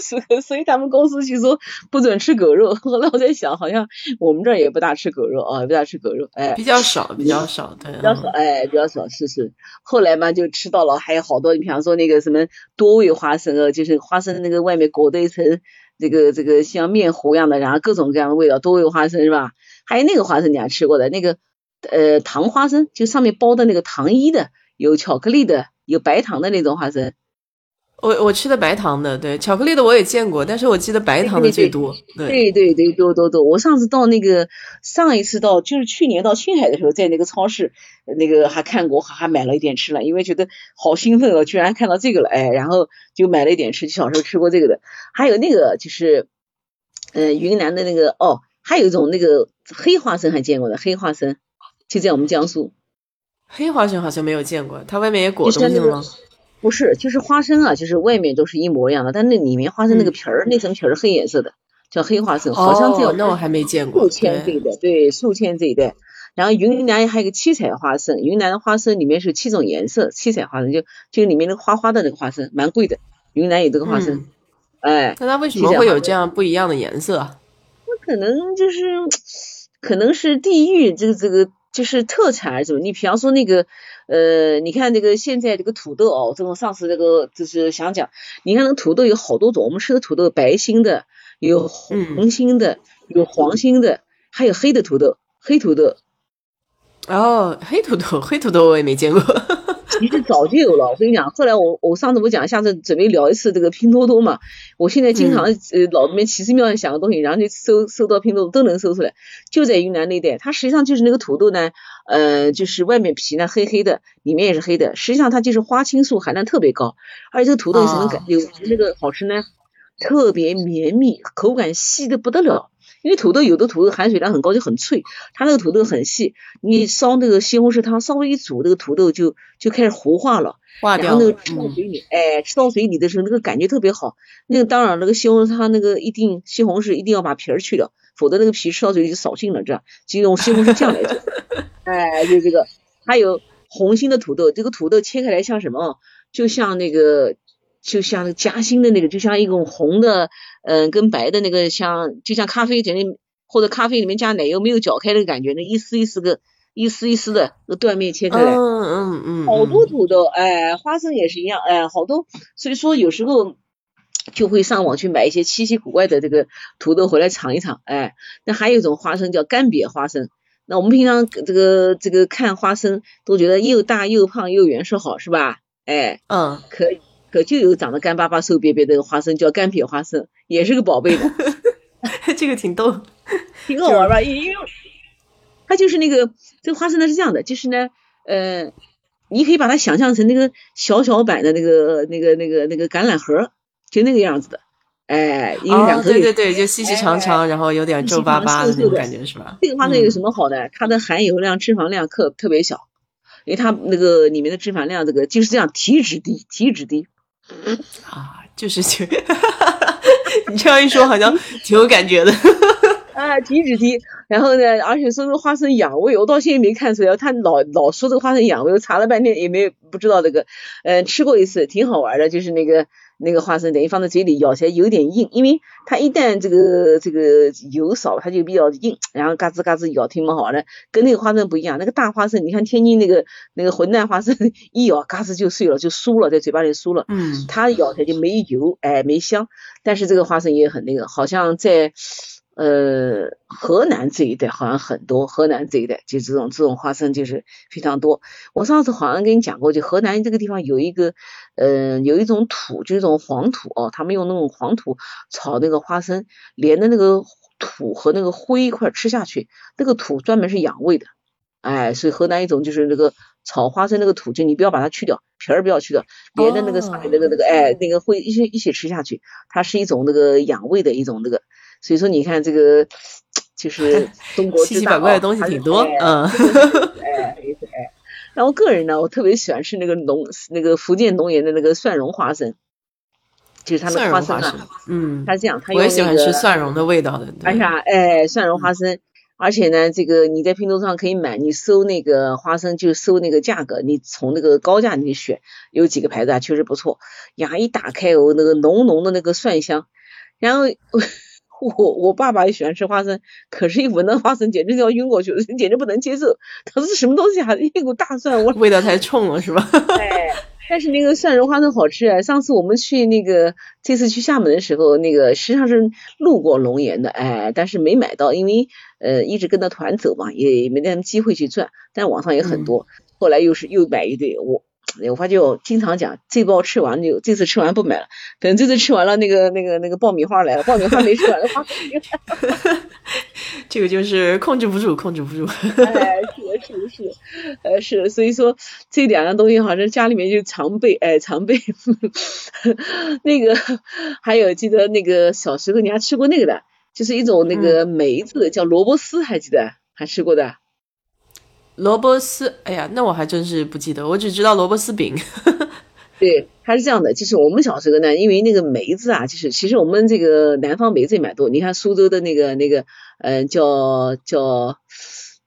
属狗，所以他们公司就说不准吃狗肉。后来我在想，好像我们这儿也不大吃狗肉啊，不大吃狗肉，哎，比较少，比较少，对，比较少，哎，比较少，是是。后来嘛就吃到了，还有好多，你比方说那个什么多味花生啊，就是花生那个外面裹的一层。这个这个像面糊一样的，然后各种各样的味道，多味花生是吧？还有那个花生你还吃过的，那个呃糖花生，就上面包的那个糖衣的，有巧克力的，有白糖的那种花生。我我吃的白糖的，对，巧克力的我也见过，但是我记得白糖的最多。对对对，多多多。我上次到那个上一次到就是去年到青海的时候，在那个超市那个还看过，还还买了一点吃了，因为觉得好兴奋哦，居然看到这个了，哎，然后就买了一点吃。小时候吃过这个的，还有那个就是，嗯，云南的那个哦，还有一种那个黑花生还见过的，黑花生就在我们江苏。黑花生好像没有见过，它外面也裹东西吗？不是，就是花生啊，就是外面都是一模一样的，但那里面花生那个皮儿，那层皮儿是黑颜色的，叫黑花生，好像只有那我还没见过。宿迁这一带，对，宿迁这一带。然后云南还有个七彩花生，云南的花生里面是七种颜色，七彩花生就就里面那个花花的那个花生，蛮贵的。云南有这个花生，哎，那它为什么会有这样不一样的颜色？那可能就是，可能是地域这个这个就是特产还是什么？你比方说那个。呃，你看这个现在这个土豆哦，这种上次这个就是想讲，你看那个土豆有好多种，我们吃的土豆白心的，有红心的，有黄心的，还有黑的土豆，黑土豆。哦，黑土豆，黑土豆我也没见过。其实早就有了，我跟你讲，后来我我上次不讲，下次准备聊一次这个拼多多嘛。我现在经常呃脑子里面奇思妙想想个东西，然后就搜搜到拼多多都能搜出来，就在云南那带，它实际上就是那个土豆呢，呃，就是外面皮呢黑黑的，里面也是黑的，实际上它就是花青素含量特别高，而且这个土豆有什么感有那个好吃呢？特别绵密，口感细的不得了。因为土豆有的土豆含水量很高，就很脆，它那个土豆很细，你烧那个西红柿汤，稍微一煮，那个土豆就就开始糊化了，然后那个吃到嘴里，哎，吃到嘴里的时候，那个感觉特别好。那个当然，那个西红柿汤那个一定西红柿一定要把皮儿去掉，否则那个皮吃到嘴里就扫兴了，这样就用西红柿酱来做。哎，就这个，还有红心的土豆，这个土豆切开来像什么？就像那个。就像夹心的那个，就像一种红的，嗯，跟白的那个，像就像咖啡里面或者咖啡里面加奶油没有搅开的感觉，那一丝一丝个，一丝一丝的那断面切开来，嗯嗯嗯，好多土豆，哎，花生也是一样，哎，好多，所以说有时候就会上网去买一些稀奇古怪的这个土豆回来尝一尝，哎，那还有一种花生叫干瘪花生，那我们平常这个这个看花生都觉得又大又胖又圆是好是吧？哎，嗯，可以。可就有长得干巴巴、瘦瘪瘪的花生，叫干瘪花生，也是个宝贝的。这个挺逗，挺好玩吧？因为它就是那个这个花生呢是这样的，就是呢，呃，你可以把它想象成那个小小版的那个、那个、那个、那个橄榄核，就那个样子的。哎，因为两颗对对对，就细细长长，然后有点皱巴巴的那种感觉，是吧？这个花生有什么好的？它的含油量、脂肪量特特别小，因为它那个里面的脂肪量，这个就是这样，体脂低，体脂低。啊，就是就，你这样一说，好像挺有感觉的。啊，提脂提，然后呢，而且说这个花生养胃，我到现在没看出来。他老老说这个花生养胃，我查了半天也没不知道这个。嗯，吃过一次，挺好玩的，就是那个。那个花生等于放在嘴里咬起来有点硬，因为它一旦这个这个油少，它就比较硬，然后嘎吱嘎吱咬挺不好玩的。跟那个花生不一样，那个大花生，你看天津那个那个混蛋花生，一咬嘎吱就碎了，就酥了，在嘴巴里酥了。嗯，它咬起来就没油，哎，没香。但是这个花生也很那个，好像在。呃，河南这一带好像很多，河南这一带就这种这种花生就是非常多。我上次好像跟你讲过，就河南这个地方有一个，呃，有一种土，就一种黄土哦，他们用那种黄土炒那个花生，连着那个土和那个灰一块吃下去，那个土专门是养胃的，哎，所以河南一种就是那个炒花生那个土，就你不要把它去掉，皮儿不要去掉，连着那个上面那个那个，哎，那个灰一起一起吃下去，它是一种那个养胃的一种那个。所以说，你看这个，就是中国 奇奇怪怪的东西挺多，嗯，哎哎，那我个人呢，我特别喜欢吃那个农那个福建农园的那个蒜蓉花生，就是它的花生啊，嗯，它这样，它我也喜欢吃蒜蓉的味道的，而且哎，蒜蓉花生，而且呢，这个你在拼多多上可以买，你搜那个花生就搜那个价格，你从那个高价里选，有几个牌子啊，确实不错，呀，一打开哦，那个浓浓的那个蒜香，然后。我我爸爸也喜欢吃花生，可是一闻到花生，简直就要晕过去了，简直不能接受。他说是什么东西啊？一股大蒜味，味道太冲了，是吧？哎，但是那个蒜蓉花生好吃啊！上次我们去那个，这次去厦门的时候，那个实际上是路过龙岩的，哎，但是没买到，因为呃一直跟着团走嘛，也没那么机会去转。但网上也很多，后来又是又买一堆，我我发觉我经常讲，这包吃完就这次吃完不买了，等这次吃完了，那个那个那个爆米花来了，爆米花没吃完的话，这个就是控制不住，控制不住。哎，是的，是的，是的，呃，是的，所以说这两样东西好像家里面就常备，哎，常备。那个还有记得那个小时候你还吃过那个的，就是一种那个梅子叫萝卜丝，还记得还吃过的。萝卜丝，哎呀，那我还真是不记得，我只知道萝卜丝饼。对，它是这样的，就是我们小时候呢，因为那个梅子啊，就是其实我们这个南方梅子也蛮多。你看苏州的那个那个，嗯，叫叫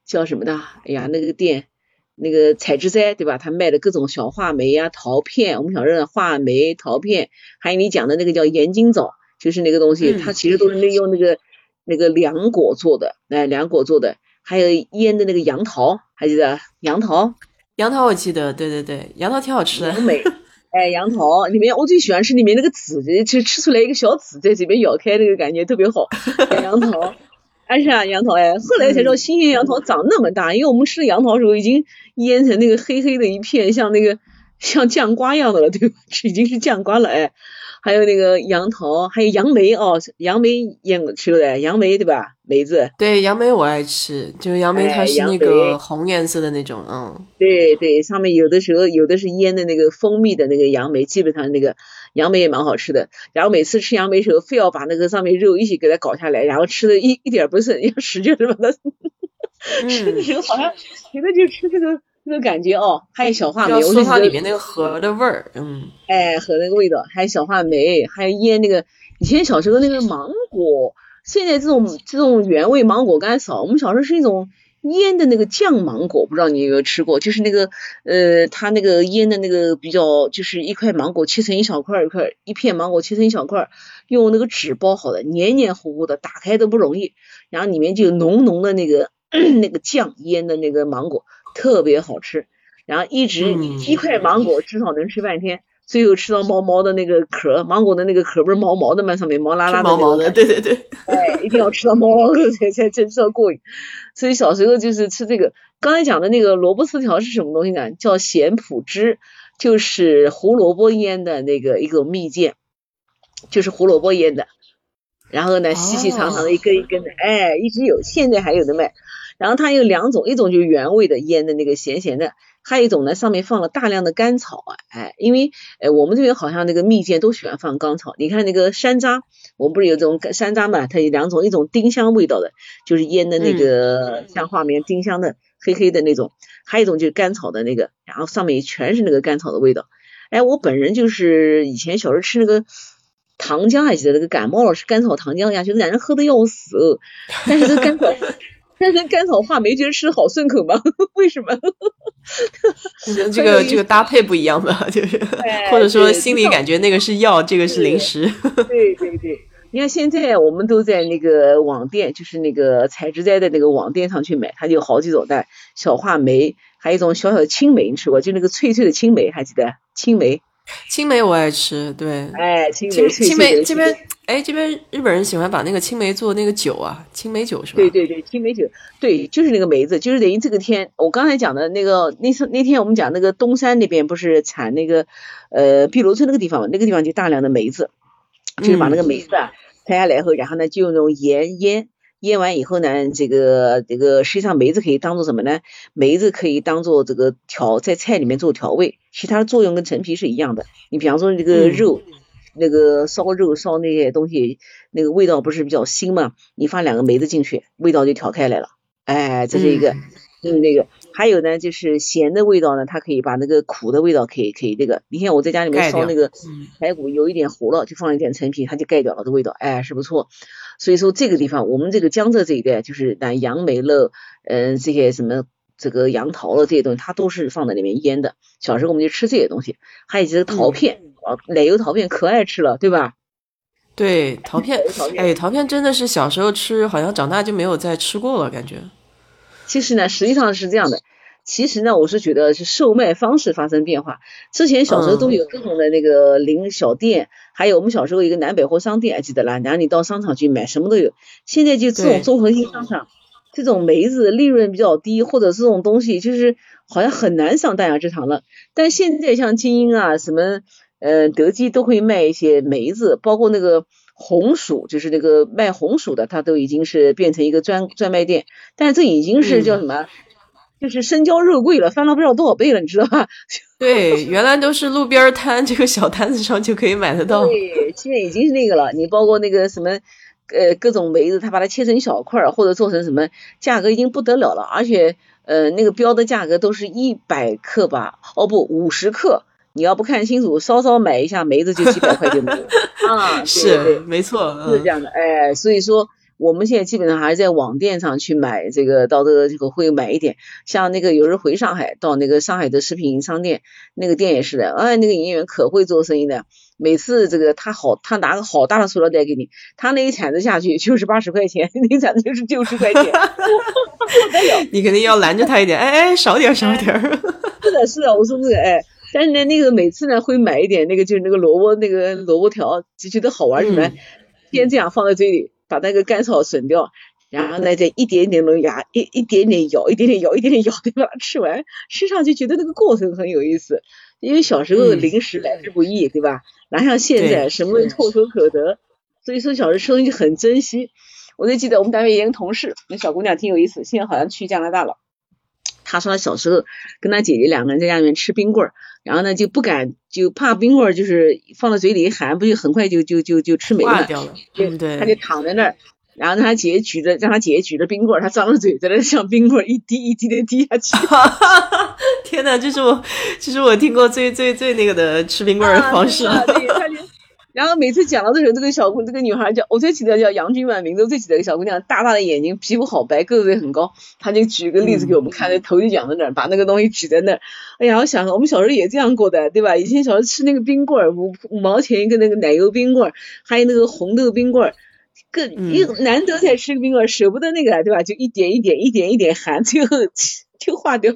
叫什么的？哎呀，那个店，那个采芝斋，对吧？他卖的各种小话梅呀、桃片，我们小时候话梅、桃片，还有你讲的那个叫盐津枣，就是那个东西，它其实都是利用那个那个凉果做的，哎，凉果做的。还有腌的那个杨桃，还记得杨桃？杨桃我记得，对对对，杨桃挺好吃的。杨梅，哎，杨桃里面我最喜欢吃里面那个籽，就吃出来一个小籽在嘴边咬开，那个感觉特别好。杨桃，哎是啊，杨桃哎，后来才知道新鲜杨桃长那么大，因为我们吃的杨桃时候已经腌成那个黑黑的一片，像那个像酱瓜一样的了，对吧？已经是酱瓜了哎。还有那个杨桃，还有杨梅哦，杨梅腌过吃过的，杨梅对吧？梅子。对，杨梅我爱吃，就是杨梅它是那个红颜色的那种，嗯。对对，上面有的时候有的是腌的那个蜂蜜的那个杨梅，基本上那个杨梅也蛮好吃的。然后每次吃杨梅时候，非要把那个上面肉一起给它搞下来，然后吃的一一点不剩，要使劲的把它。吃的时候好像觉得就吃这个。这个感觉哦，还有小话梅，我说它里面那个核的味儿，嗯，哎，核那个味道，还有小话梅，还有腌那个以前小时候那个芒果，现在这种这种原味芒果干少，我们小时候是一种腌的那个酱芒果，不知道你有没有吃过？就是那个呃，它那个腌的那个比较，就是一块芒果切成一小块一块，一片芒果切成一小块，用那个纸包好的，黏黏糊糊的，打开都不容易，然后里面就有浓浓的那个 那个酱腌的那个芒果。特别好吃，然后一直一块芒果至少能吃半天，最后吃到毛毛的那个壳，芒果的那个壳不是毛毛的吗？上面毛拉拉的，毛毛的，对对对，哎，一定要吃到毛毛的才才才吃到过瘾。所以小时候就是吃这个。刚才讲的那个萝卜丝条是什么东西呢？叫咸浦汁，就是胡萝卜腌的那个一种蜜饯，就是胡萝卜腌的，然后呢细细长长的一根一根的，哎，一直有，现在还有的卖。然后它有两种，一种就是原味的腌的那个咸咸的，还有一种呢上面放了大量的甘草啊，哎，因为哎我们这边好像那个蜜饯都喜欢放甘草，你看那个山楂，我们不是有这种山楂嘛，它有两种，一种丁香味道的，就是腌的那个像画面丁香的黑黑的那种，还有一种就是甘草的那个，然后上面全是那个甘草的味道。哎，我本人就是以前小时候吃那个糖浆，还记得那个感冒了吃甘草糖浆呀，觉得让人喝的要死，但是这甘草。但是甘草话梅觉得吃的好顺口吗？为什么？这个 这个搭配不一样吧，就是或者说心里感觉那个是药，这个是零食。对对对，你看现在我们都在那个网店，就是那个采植斋的那个网店上去买，它就有好几种的，小话梅，还有一种小小的青梅，你吃过？就那个脆脆的青梅，还记得青梅？青梅我爱吃，对，哎，青梅青梅这边，哎，这边日本人喜欢把那个青梅做那个酒啊，青梅酒是吧？对对对，青梅酒，对，就是那个梅子，就是等于这个天，我刚才讲的那个那次那天我们讲那个东山那边不是产那个呃碧螺春那个地方嘛，那个地方就大量的梅子，就是把那个梅子啊采下来后，然后呢就用那种盐腌。腌完以后呢，这个这个实际上梅子可以当做什么呢？梅子可以当做这个调在菜里面做调味，其他的作用跟陈皮是一样的。你比方说这个肉，那个烧肉烧那些东西，那个味道不是比较腥嘛？你放两个梅子进去，味道就调开来了。哎，这是一个，嗯，那个还有呢，就是咸的味道呢，它可以把那个苦的味道可以可以那个。你看我在家里面烧那个排骨，有一点糊了，就放一点陈皮，它就盖掉了这味道，哎，是不错。所以说这个地方，我们这个江浙这一带，就是那杨梅了，嗯，这些什么这个杨桃了这些东西，它都是放在里面腌的。小时候我们就吃这些东西，还有这个桃片啊，奶油桃片可爱吃了，对吧？对，桃片，哎，桃片真的是小时候吃，好像长大就没有再吃过了，感觉。其实呢，实际上是这样的。其实呢，我是觉得是售卖方式发生变化。之前小时候都有各种的那个零小店，还有我们小时候一个南百货商店，还记得啦？然后你到商场去买，什么都有。现在就这种综合性商场，这种梅子利润比较低，或者这种东西就是好像很难上大雅之堂了。但现在像金鹰啊，什么呃德基都会卖一些梅子，包括那个红薯，就是那个卖红薯的，它都已经是变成一个专专卖店。但是这已经是叫什么？就是身娇肉贵了，翻了不知道多少倍了，你知道吧？对，原来都是路边摊，这个小摊子上就可以买得到。对，现在已经是那个了。你包括那个什么，呃，各种梅子，他把它切成小块或者做成什么，价格已经不得了了。而且，呃，那个标的价格都是一百克吧？哦不，五十克。你要不看清楚，稍稍买一下梅子就几百块钱了。啊，是，没错，是这样的。哎，所以说。我们现在基本上还是在网店上去买这个，到这个这个会买一点。像那个有人回上海，到那个上海的食品商店，那个店也是的，哎，那个营业员可会做生意的。每次这个他好，他拿个好大的塑料袋给你，他那一铲子下去就是八十块钱，那一铲子就是九十块钱。你肯定要拦着他一点，哎哎，少点少点。是的，是的，我说这个哎，但是呢，那个每次呢会买一点，那个就是那个萝卜那个萝卜条，就觉得好玩什么，先这样放在嘴里。把那个甘草吮掉，然后呢，再一点点弄牙，一一点点咬，一点点咬，一点点咬，对吧？吃完，吃上去觉得那个过程很有意思。因为小时候零食来之不易，对吧？哪像现在什么唾手可得，所以说小时候吃东西很珍惜。我就记得我们单位一个同事，那小姑娘挺有意思，现在好像去加拿大了。她说他小时候跟他姐姐两个人在家里面吃冰棍儿，然后呢就不敢，就怕冰棍儿就是放到嘴里一含，不就很快就就就就吃没了，对对，他就躺在那儿，然后他姐姐举着，让他姐姐举着冰棍儿，他张着嘴在那像冰棍儿一滴一滴的滴下去。天呐，这是我，这是我听过最最最那个的吃冰棍儿的方式。然后每次讲到的时候，这个小姑，这个女孩叫，我最记得叫杨君婉，名字最记得一个小姑娘，大大的眼睛，皮肤好白，个子也很高。她就举个例子给我们看，那头就仰在那儿，把那个东西举在那儿。哎呀，我想我们小时候也这样过的，对吧？以前小时候吃那个冰棍儿，五五毛钱一个那个奶油冰棍儿，还有那个红豆冰棍儿，更一难得才吃个冰棍儿，舍不得那个，对吧？就一点一点，一点一点含，最后就化掉。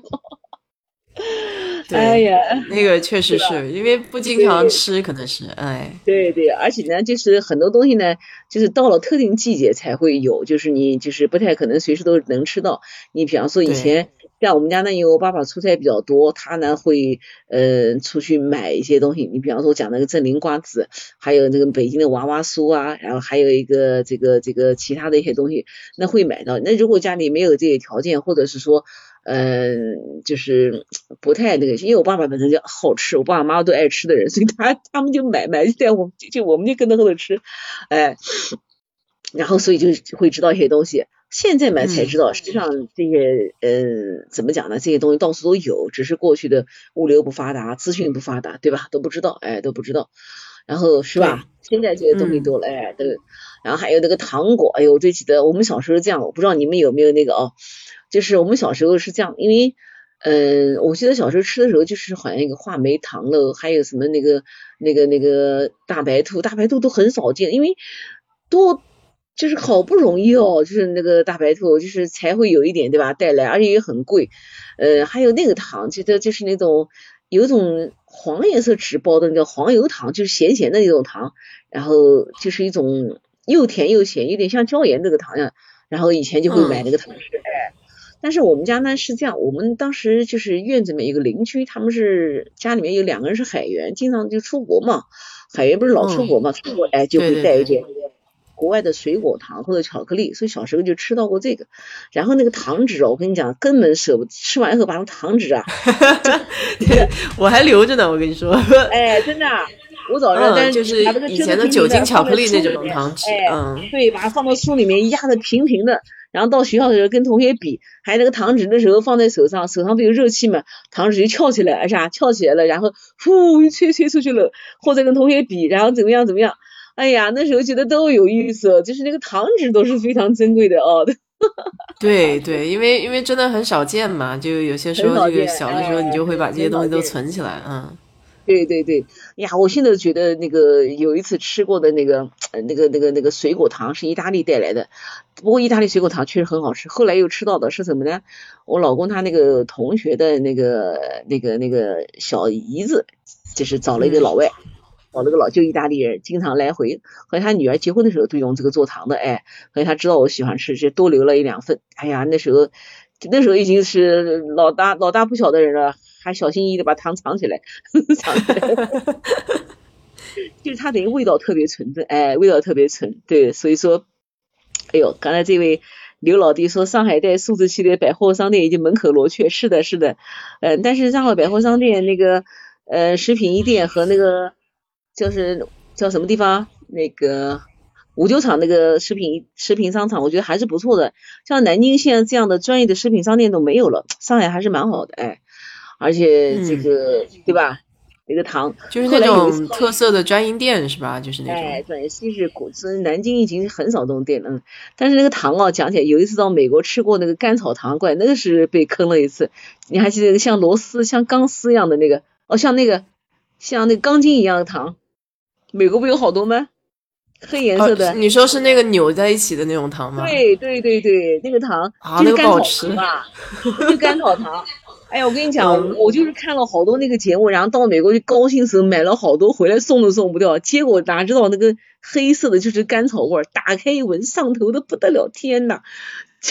哎呀，那个确实是因为不经常吃，可能是哎。对对，而且呢，就是很多东西呢，就是到了特定季节才会有，就是你就是不太可能随时都能吃到。你比方说以前像我们家呢，因为我爸爸出差比较多，他呢会呃出去买一些东西。你比方说讲那个正林瓜子，还有那个北京的娃娃酥啊，然后还有一个这个这个其他的一些东西，那会买到。那如果家里没有这些条件，或者是说。嗯，就是不太那个，因为我爸爸本身就好吃，我爸爸妈妈都爱吃的人，所以他他们就买买带我就我们就跟着后头吃，哎，然后所以就会知道一些东西。现在买才知道，实际上这些呃怎么讲呢？这些东西到处都有，只是过去的物流不发达，资讯不发达，对吧？都不知道，哎，都不知道。然后是吧？现在这些东西多了，哎，都。然后还有那个糖果，哎呦，我最记得我们小时候这样，我不知道你们有没有那个哦。就是我们小时候是这样，因为，嗯，我记得小时候吃的时候，就是好像一个话梅糖了，还有什么那个那个那个大白兔，大白兔都很少见，因为多就是好不容易哦，就是那个大白兔，就是才会有一点对吧带来，而且也很贵，呃，还有那个糖，记得就是那种有一种黄颜色纸包的那个黄油糖，就是咸咸的那种糖，然后就是一种又甜又咸，有点像椒盐那个糖呀，然后以前就会买那个糖吃，哎。但是我们家呢是这样，我们当时就是院子里面有个邻居，他们是家里面有两个人是海员，经常就出国嘛，海员不是老出国嘛，出国哎就会带一点国外的水果糖或者巧克力，所以小时候就吃到过这个。然后那个糖纸哦，我跟你讲，根本舍不吃完以后把那糖纸啊，我还留着呢，我跟你说，哎，真的，我早上但就是以前的酒精巧克力那种糖纸，嗯，对，把它放到书里面压的平平的。然后到学校的时候跟同学比，还有那个糖纸的时候放在手上，手上不有热气嘛，糖纸就翘起来，哎呀，翘起来了，然后呼一吹吹出去了，或者跟同学比，然后怎么样怎么样，哎呀，那时候觉得都有意思，就是那个糖纸都是非常珍贵的哦。对对，因为因为真的很少见嘛，就有些时候这个小的时候你就会把这些东西都存起来，嗯。对对对，呀，我现在觉得那个有一次吃过的那个那个那个那个水果糖是意大利带来的，不过意大利水果糖确实很好吃。后来又吃到的是什么呢？我老公他那个同学的那个那个那个小姨子，就是找了一个老外，找了个老旧意大利人，经常来回。和他女儿结婚的时候都用这个做糖的，哎，所以他知道我喜欢吃，就多留了一两份。哎呀，那时候那时候已经是老大老大不小的人了，还小心翼翼的把糖藏起来，藏起来。就是它等于味道特别纯正，哎，味道特别纯，对，所以说，哎呦，刚才这位刘老弟说上海带数字系列百货商店已经门可罗雀，是的，是的，嗯，但是上海百货商店那个呃食品一店和那个就是叫什么地方那个五九厂那个食品食品商场，我觉得还是不错的，像南京现在这样的专业的食品商店都没有了，上海还是蛮好的，哎，而且这个对吧？那个糖就是那种特色的专营店是吧？就是那种。哎，对，其实古是南京已经很少这种店了。嗯但是那个糖啊，讲起来有一次到美国吃过那个甘草糖，怪那个是被坑了一次。你还记得像螺丝、像钢丝一样的那个？哦，像那个像那个钢筋一样的糖，美国不有好多吗？黑颜色的。你说是那个扭在一起的那种糖吗？对对对对，那个糖就是甘草糖吧？就甘草糖。哎呀，我跟你讲，我就是看了好多那个节目，然后到美国就高兴死，买了好多回来送都送不掉。结果哪知道那个黑色的就是甘草味，打开一闻上头的不得了，天呐，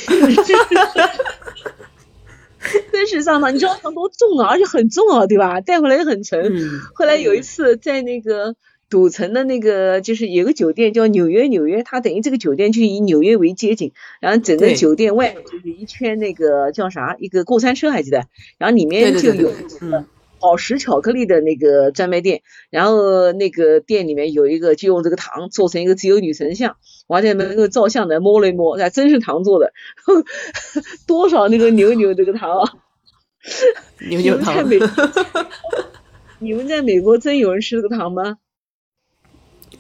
真是，上当！你知道糖多重啊，而且很重啊，对吧？带回来也很沉。后来有一次在那个。赌城的那个就是有个酒店叫纽约，纽约它等于这个酒店就以纽约为街景，然后整个酒店外面就是一圈那个叫啥一个过山车还记得，然后里面就有宝石巧克力的那个专卖店，然后那个店里面有一个就用这个糖做成一个自由女神像，我还在门口照相的摸了一摸，还真是糖做的，多少那个牛牛这个糖啊，牛牛糖，你们在美国真有人吃这个糖吗？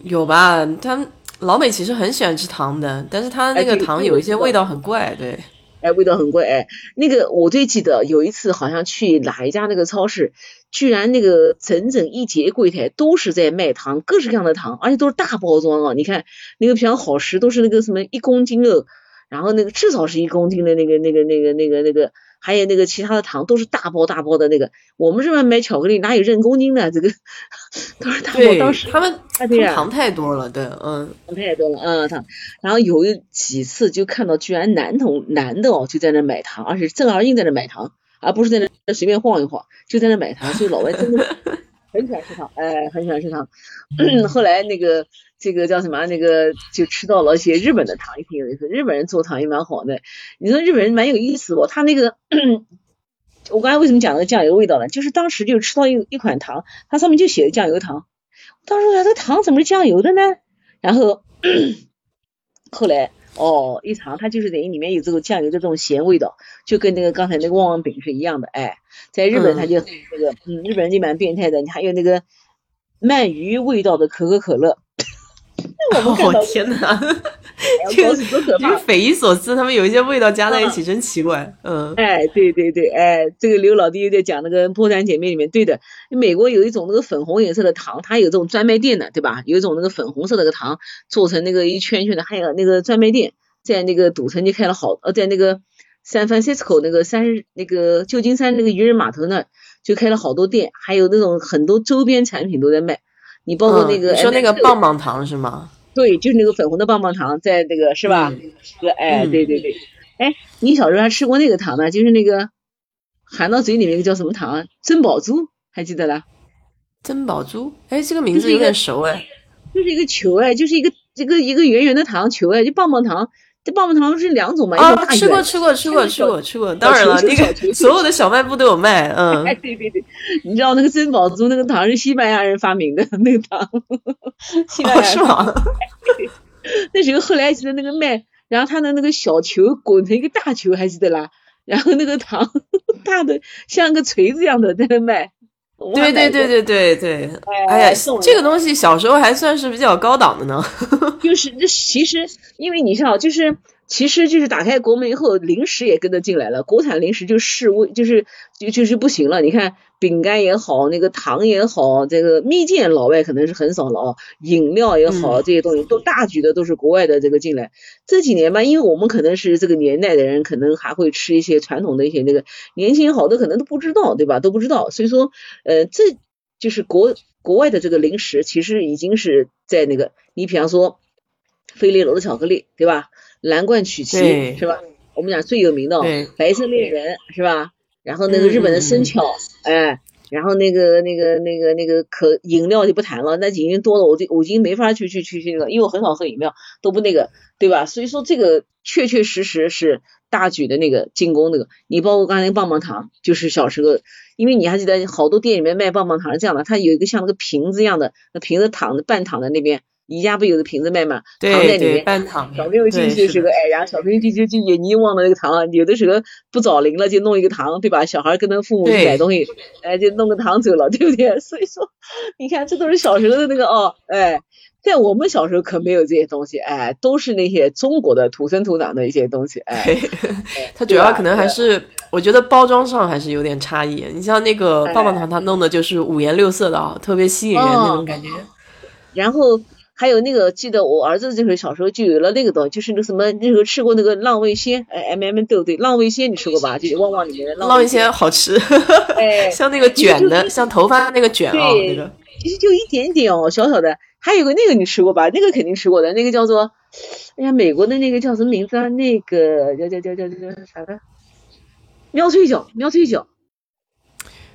有吧？他老美其实很喜欢吃糖的，但是他那个糖有一些味道很怪，对。哎，味道很怪。哎，那个我最记得有一次好像去哪一家那个超市，居然那个整整一节柜台都是在卖糖，各式各样的糖，而且都是大包装啊！你看那个比方好食都是那个什么一公斤哦，然后那个至少是一公斤的那个那个那个那个那个。还有那个其他的糖都是大包大包的那个，我们这边买巧克力哪有认公斤的？这个都是大包。当时他们糖太多了，对，嗯，糖太多了，嗯，糖。然后有几次就看到居然男同男的哦就在那买糖，而且正儿八经在那买糖，而不是在那随便晃一晃，就在那买糖。所以老外真的 很喜欢吃糖，哎，很喜欢吃糖。后来那个。这个叫什么？那个就吃到了一些日本的糖，也挺有意思。日本人做糖也蛮好的。你说日本人蛮有意思哦，他那个，我刚才为什么讲那个酱油味道呢？就是当时就吃到一一款糖，它上面就写的酱油糖。当时我想，这糖怎么是酱油的呢？然后后来哦一尝，它就是等于里面有这个酱油的这种咸味道，就跟那个刚才那个旺旺饼是一样的。哎，在日本他就那个，嗯，日本人就蛮变态的。你还有那个鳗鱼味道的可口可乐。哦天哪，这个这个匪夷所思，他们有一些味道加在一起真奇怪。嗯，哎，对对对，哎，这个刘老弟又在讲那个《破产姐妹》里面，对的，美国有一种那个粉红颜色的糖，它有这种专卖店的，对吧？有一种那个粉红色的个糖，做成那个一圈圈的，还有那个专卖店，在那个赌城就开了好，呃，在那个 San Francisco 那个三那个旧金山那个渔人码头那就开了好多店，还有那种很多周边产品都在卖。你包括那个说那个棒棒糖是吗？对，就是那个粉红的棒棒糖，在那个是吧？是，哎，对对对，哎，你小时候还吃过那个糖呢？就是那个含到嘴里面那个叫什么糖？珍宝珠，还记得啦？珍宝珠，哎，这个名字有点熟哎。就是一个球哎，就是一个这个一个圆圆的糖球哎，就棒棒糖。这棒棒糖是两种嘛？啊，吃过吃过吃过吃过吃过，当然了，那个所有的小卖部都有卖，嗯。哎，对对对，你知道那个珍宝珠那个糖是西班牙人发明的那个糖，西班牙是吗？那时候后来记得那个卖，然后他的那个小球滚成一个大球，还记得啦？然后那个糖 大的像个锤子一样的在那卖。对对对对对对，哎呀，这个东西小时候还算是比较高档的呢。就是这其实，因为你像就是。其实就是打开国门以后，零食也跟着进来了。国产零食就示威，就是就就是不行了。你看饼干也好，那个糖也好，这个蜜饯老外可能是很少了啊。饮料也好，这些东西都大举的都是国外的这个进来。这几年吧，因为我们可能是这个年代的人，可能还会吃一些传统的一些那个，年轻人好多可能都不知道，对吧？都不知道。所以说，呃，这就是国。国外的这个零食其实已经是在那个，你比方说飞利楼的巧克力，对吧？蓝罐曲奇是吧？我们讲最有名的白色恋人是吧？然后那个日本的生巧，哎，然后那个那个那个那个可饮料就不谈了，那已经多了，我就我已经没法去去去那个，因为我很少喝饮料，都不那个，对吧？所以说这个确确实实是大举的那个进攻那个，你包括刚才那个棒棒糖，就是小时候，因为你还记得好多店里面卖棒棒糖是这样的，它有一个像那个瓶子一样的，那瓶子躺着半躺在那边。宜家不有个瓶子卖嘛？糖在里面，小朋友进去的时候，哎呀，小朋友进去就眼睛望着那个糖，有的时候不找零了就弄一个糖，对吧？小孩跟着父母去买东西，哎，就弄个糖走了，对不对？所以说，你看这都是小时候的那个哦，哎，在我们小时候可没有这些东西，哎，都是那些中国的土生土长的一些东西，哎，它主要可能还是我觉得包装上还是有点差异。你像那个棒棒糖，它弄的就是五颜六色的啊，特别吸引人那种感觉，然后。还有那个，记得我儿子这时候小时候就有了那个东西，就是那个什么，那时候吃过那个浪味仙，哎，M M 对不对？浪味仙你吃过吧？就旺旺里面的浪味仙好吃，哎，像那个卷的，像头发那个卷啊，那个其实就一点点哦，小小的。还有个那个你吃过吧？那个肯定吃过的，那个叫做，哎呀，美国的那个叫什么名字啊？那个叫叫叫叫叫叫啥的？喵脆角，喵脆角。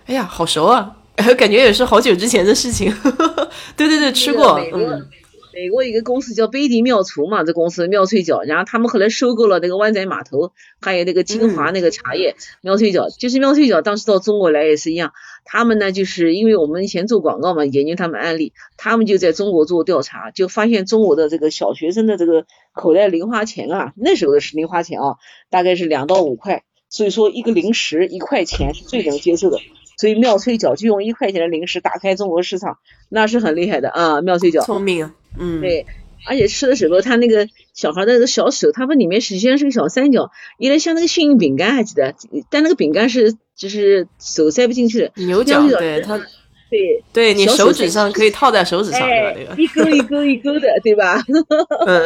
哎呀，好熟啊，感觉也是好久之前的事情。对对对，吃过，嗯。美国一个公司叫贝蒂妙厨嘛，这公司妙脆角，然后他们后来收购了那个湾仔码头，还有那个金华那个茶叶妙脆角，就是妙脆角当时到中国来也是一样，他们呢就是因为我们以前做广告嘛，研究他们案例，他们就在中国做调查，就发现中国的这个小学生的这个口袋零花钱啊，那时候的是零花钱啊，大概是两到五块，所以说一个零食一块钱是最能接受的。所以妙脆角就用一块钱的零食打开中国市场，那是很厉害的啊！妙脆角聪明，嗯，对，而且吃的时候，他那个小孩的那个小手，他们里面实际上是个小三角，有点像那个幸运饼干，还记得？但那个饼干是就是手塞不进去的，牛角，对它，对，对你手指上可以套在手指上，对吧？一勾一勾一勾的，对吧？嗯，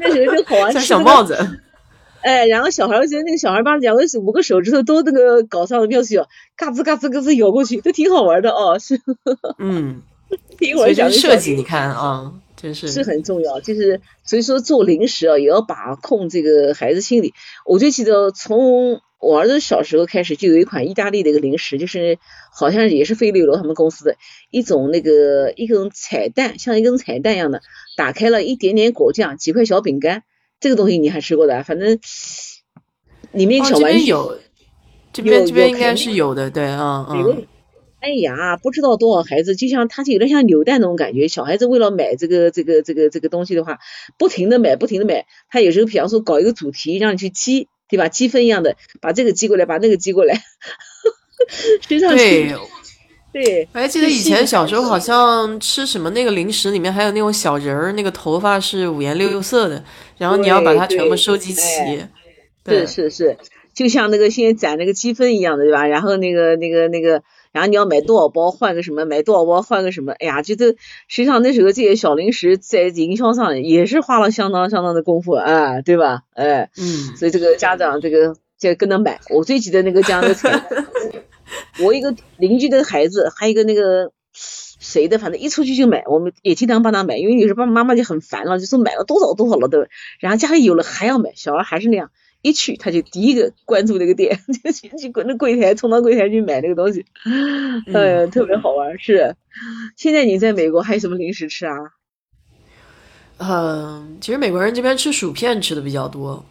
那时候就好玩，像小帽子。哎，然后小孩，我觉得那个小孩把两个手五个手指头都那个搞上了妙脆角，嘎吱嘎吱嘎吱咬过去，都挺好玩的哦。是，嗯，一会儿讲设计，你看啊，真是是很重要。就是所以说做零食啊，也要把控这个孩子心理。我就记得从我儿子小时候开始，就有一款意大利的一个零食，就是好像也是飞利罗他们公司的一种那个一根彩蛋，像一根彩蛋一样的，打开了一点点果酱，几块小饼干。这个东西你还吃过的，反正里面小玩具有，这边这边应该是有的，对啊，嗯。哎呀，不知道多少孩子，就像他就有点像扭蛋那种感觉。小孩子为了买这个这个这个这个东西的话，不停的买，不停的买。他有时候比方说搞一个主题，让你去积，对吧？积分一样的，把这个积过来，把那个积过来，实际上对。对，我还记得以前小时候好像吃什么那个零食里面还有那种小人儿，那个头发是五颜六色的，然后你要把它全部收集齐。是是是，就像那个现在攒那个积分一样的，对吧？然后那个那个那个，然后你要买多少包换个什么，买多少包换个什么，哎呀，就都实际上那时候这些小零食在营销上也是花了相当相当的功夫啊，对吧？哎，嗯，所以这个家长这个就跟着买。我最记得那个家的菜。我一个邻居的孩子，还有一个那个谁的，反正一出去就买，我们也经常帮他买，因为有时候爸爸妈妈就很烦了，就说买了多少多少了都，然后家里有了还要买，小孩还是那样，一去他就第一个关注那个店，就去去那柜台冲到柜台去买那个东西，哎呀，特别好玩。是，现在你在美国还有什么零食吃啊？嗯，其实美国人这边吃薯片吃的比较多。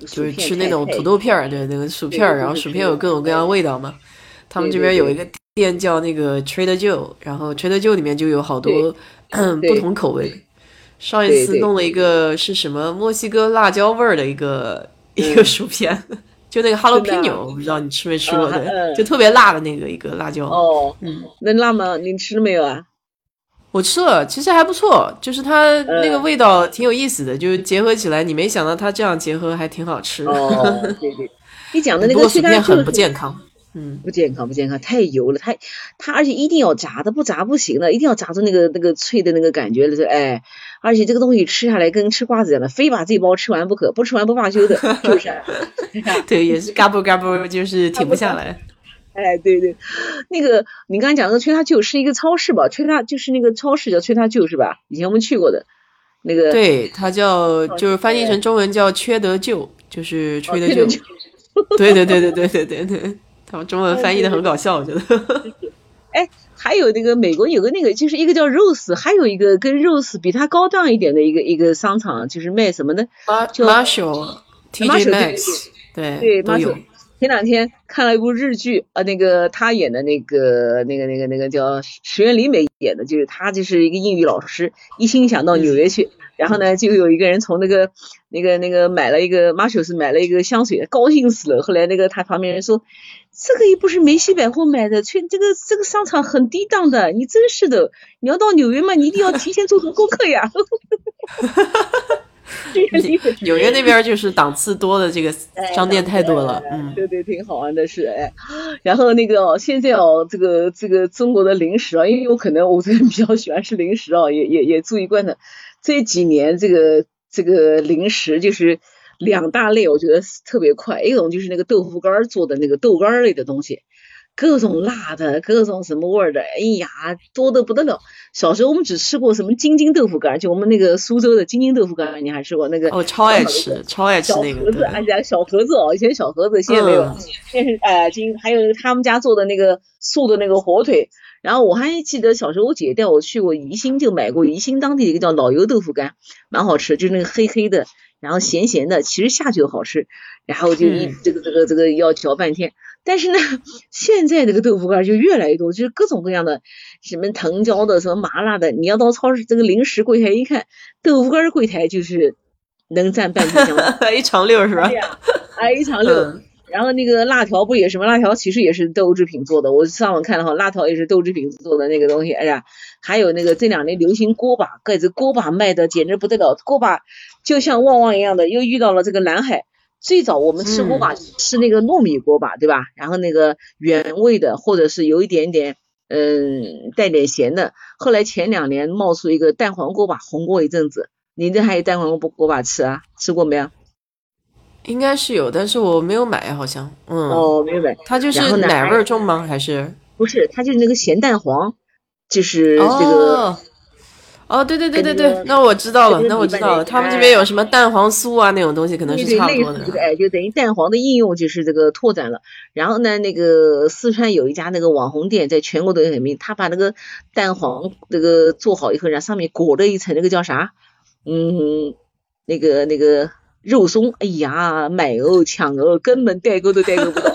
就是吃那种土豆片儿，对那个薯片儿，然后薯片有各种各样味道嘛。他们这边有一个店叫那个 Trader Joe，然后 Trader Joe 里面就有好多 不同口味。上一次弄了一个是什么墨西哥辣椒味儿的一个一个薯片，就那个 Jalapeno，我不知道你吃没吃过的，就特别辣的那个一个辣椒。哦，嗯，那辣吗？你吃了没有啊？我吃了，其实还不错，就是它那个味道挺有意思的，就是结合起来，你没想到它这样结合还挺好吃。哦，对对，你讲的那个薯片很不健康，嗯，不健康不健康，太油了，太它而且一定要炸的，不炸不行的，一定要炸出那个那个脆的那个感觉了，是哎，而且这个东西吃下来跟吃瓜子一样的，非把这包吃完不可，不吃完不罢休的，是不是？对，也是嘎嘣嘎嘣，就是停不下来。哎，对对，那个你刚才讲的崔他舅是一个超市吧？崔他就是那个超市叫崔他舅是吧？以前我们去过的，那个对他叫就是翻译成中文叫缺德舅，就是缺德舅。对对对对对对对对，他们中文翻译的很搞笑，我觉得。哎，还有那个美国有个那个，就是一个叫 Rose，还有一个跟 Rose 比它高档一点的一个一个商场，就是卖什么的？叫 Marshall，TJ Maxx，对对都有。前两天看了一部日剧，呃，那个他演的那个那个那个那个叫石原里美演的，就是他就是一个英语老师，一心想到纽约去，然后呢，就有一个人从那个那个那个买了一个 Marshalls 买了一个香水，高兴死了。后来那个他旁边人说，这个又不是梅西百货买的，去这个这个商场很低档的，你真是的，你要到纽约嘛，你一定要提前做好功课呀。纽约那边就是档次多的这个商店太多了，嗯，对对，挺好玩的是哎。然后那个现在哦，这个这个中国的零食啊，因为我可能我这人比较喜欢吃零食啊，也也也注意观察这几年这个这个零食就是两大类，我觉得特别快，一种就是那个豆腐干做的那个豆干类的东西。各种辣的，各种什么味儿的，哎呀，多的不得了。小时候我们只吃过什么京津豆腐干，就我们那个苏州的京津豆腐干，你还吃过那个？哦超爱吃，超爱吃那个。小盒子，哎呀，小盒子哦，以前小盒子，现在没有。现在是哎，京还有他们家做的那个素的那个火腿。然后我还记得小时候我姐带我去过宜兴，就买过宜兴当地的一个叫老油豆腐干，蛮好吃，就是那个黑黑的，然后咸咸的，其实下去好吃。然后就一这个这个这个要嚼半天。但是呢，现在这个豆腐干就越来越多，就是各种各样的，什么藤椒的，什么麻辣的。你要到超市这个零食柜台一看，豆腐干柜台就是能占半壁江山，一长溜是吧？哎，一长溜。然后那个辣条不也什么？辣条其实也是豆制品做的。我上网看了哈，辣条也是豆制品做的那个东西。哎呀，还有那个这两年流行锅巴，盖子锅巴卖的简直不得了，锅巴就像旺旺一样的，又遇到了这个蓝海。最早我们吃锅巴吃那个糯米锅巴，对吧？然后那个原味的，或者是有一点点嗯带点咸的。后来前两年冒出一个蛋黄锅巴，红过一阵子。你这还有蛋黄锅锅巴吃啊？吃过没有？应该是有，但是我没有买，好像。嗯。哦，没有买。它就是奶味重吗？还是？不是，它就是那个咸蛋黄，就是这个。哦，对对对对对，那我知道了，那我知道了。他们这边有什么蛋黄酥啊那种东西，可能是差不多的。哎，就等于蛋黄的应用就是这个拓展了。然后呢，那个四川有一家那个网红店，在全国都很名，他把那个蛋黄那个做好以后，然后上面裹了一层那个叫啥？嗯，那个那个肉松。哎呀，买哦抢哦，根本代购都代购不到。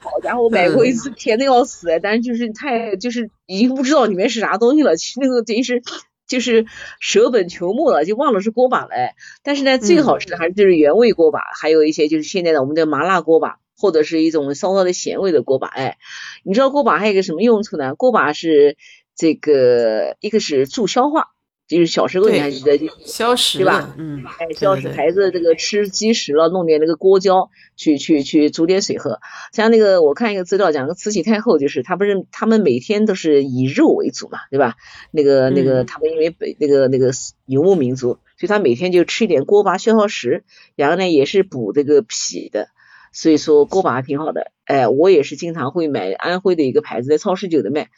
好家伙，买过一次，甜的要死，但是就是太就是已经不知道里面是啥东西了。其实那个等于是。就是舍本求末了，就忘了是锅巴了。哎，但是呢，最好吃的还是就是原味锅巴，还有一些就是现在的我们的麻辣锅巴，或者是一种稍稍的咸味的锅巴。哎，你知道锅巴还有一个什么用处呢？锅巴是这个一个是助消化。就是小时候你还记得消食对吧？嗯，哎，消食孩子这个吃积食了，弄点那个锅胶去去去煮点水喝。像那个我看一个资料讲，个慈禧太后就是她不是他们每天都是以肉为主嘛，对吧？那个那个他们因为北那个那个游牧民族，所以他每天就吃一点锅巴消消食，然后呢也是补这个脾的，所以说锅巴挺好的。哎，我也是经常会买安徽的一个牌子，在超市就的卖。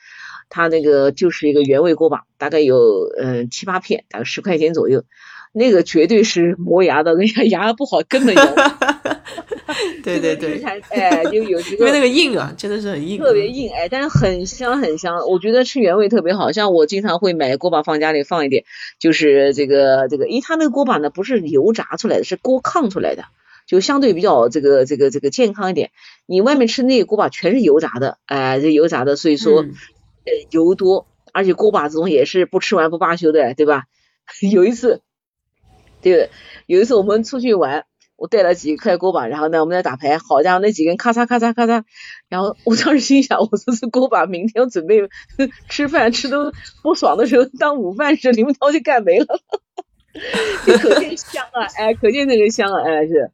它那个就是一个原味锅巴，大概有嗯七八片，大概十块钱左右。那个绝对是磨牙的，人家牙不好根本咬。对对对，哎，就有因为那个硬啊，真的是很硬，特别硬哎，但是很香很香。我觉得吃原味特别好，像我经常会买锅巴放家里放一点，就是这个这个，因为它那个锅巴呢不是油炸出来的，是锅炕出来的，就相对比较这个这个这个健康一点。你外面吃那个锅巴全是油炸的，哎，这油炸的，所以说。呃，油多，而且锅巴这种也是不吃完不罢休的，对吧？有一次，对，有一次我们出去玩，我带了几块锅巴，然后呢，我们在打牌，好家伙，那几根咔嚓咔嚓咔嚓，然后我当时心想，我说这锅巴明天准备 吃饭吃都不爽的时候当午饭吃，你们都去干没了。就可见香啊，哎，可见那个香啊，哎是。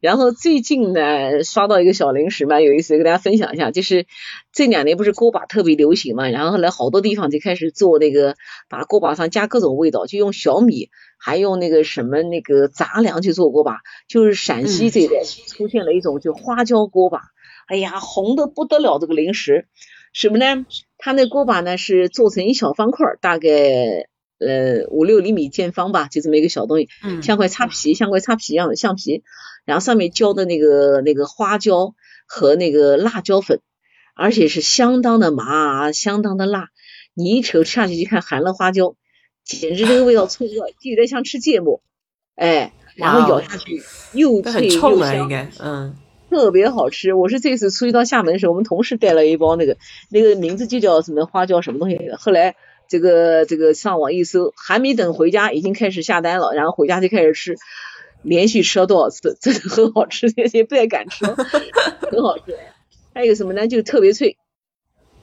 然后最近呢，刷到一个小零食嘛有意思，跟大家分享一下。就是这两年不是锅巴特别流行嘛，然后后来好多地方就开始做那个，把锅巴上加各种味道，就用小米，还用那个什么那个杂粮去做锅巴。就是陕西这边出现了一种就花椒锅巴。哎呀，红的不得了，这个零食什么呢？它那锅巴呢是做成一小方块，大概呃五六厘米见方吧，就这么一个小东西，像块擦皮，像块擦皮一样的橡皮，然后上面浇的那个那个花椒和那个辣椒粉，而且是相当的麻，相当的辣，你一瞅下去就看含了花椒，简直这个味道冲的，就有点像吃芥末，哎，然后咬下去又脆又香，嗯。特别好吃，我是这次出去到厦门的时候，我们同事带了一包那个，那个名字就叫什么花椒什么东西。后来这个这个上网一搜，还没等回家，已经开始下单了，然后回家就开始吃，连续吃了多少次，真 的很好吃，也不太敢吃，很好吃。还有什么呢？就特别脆，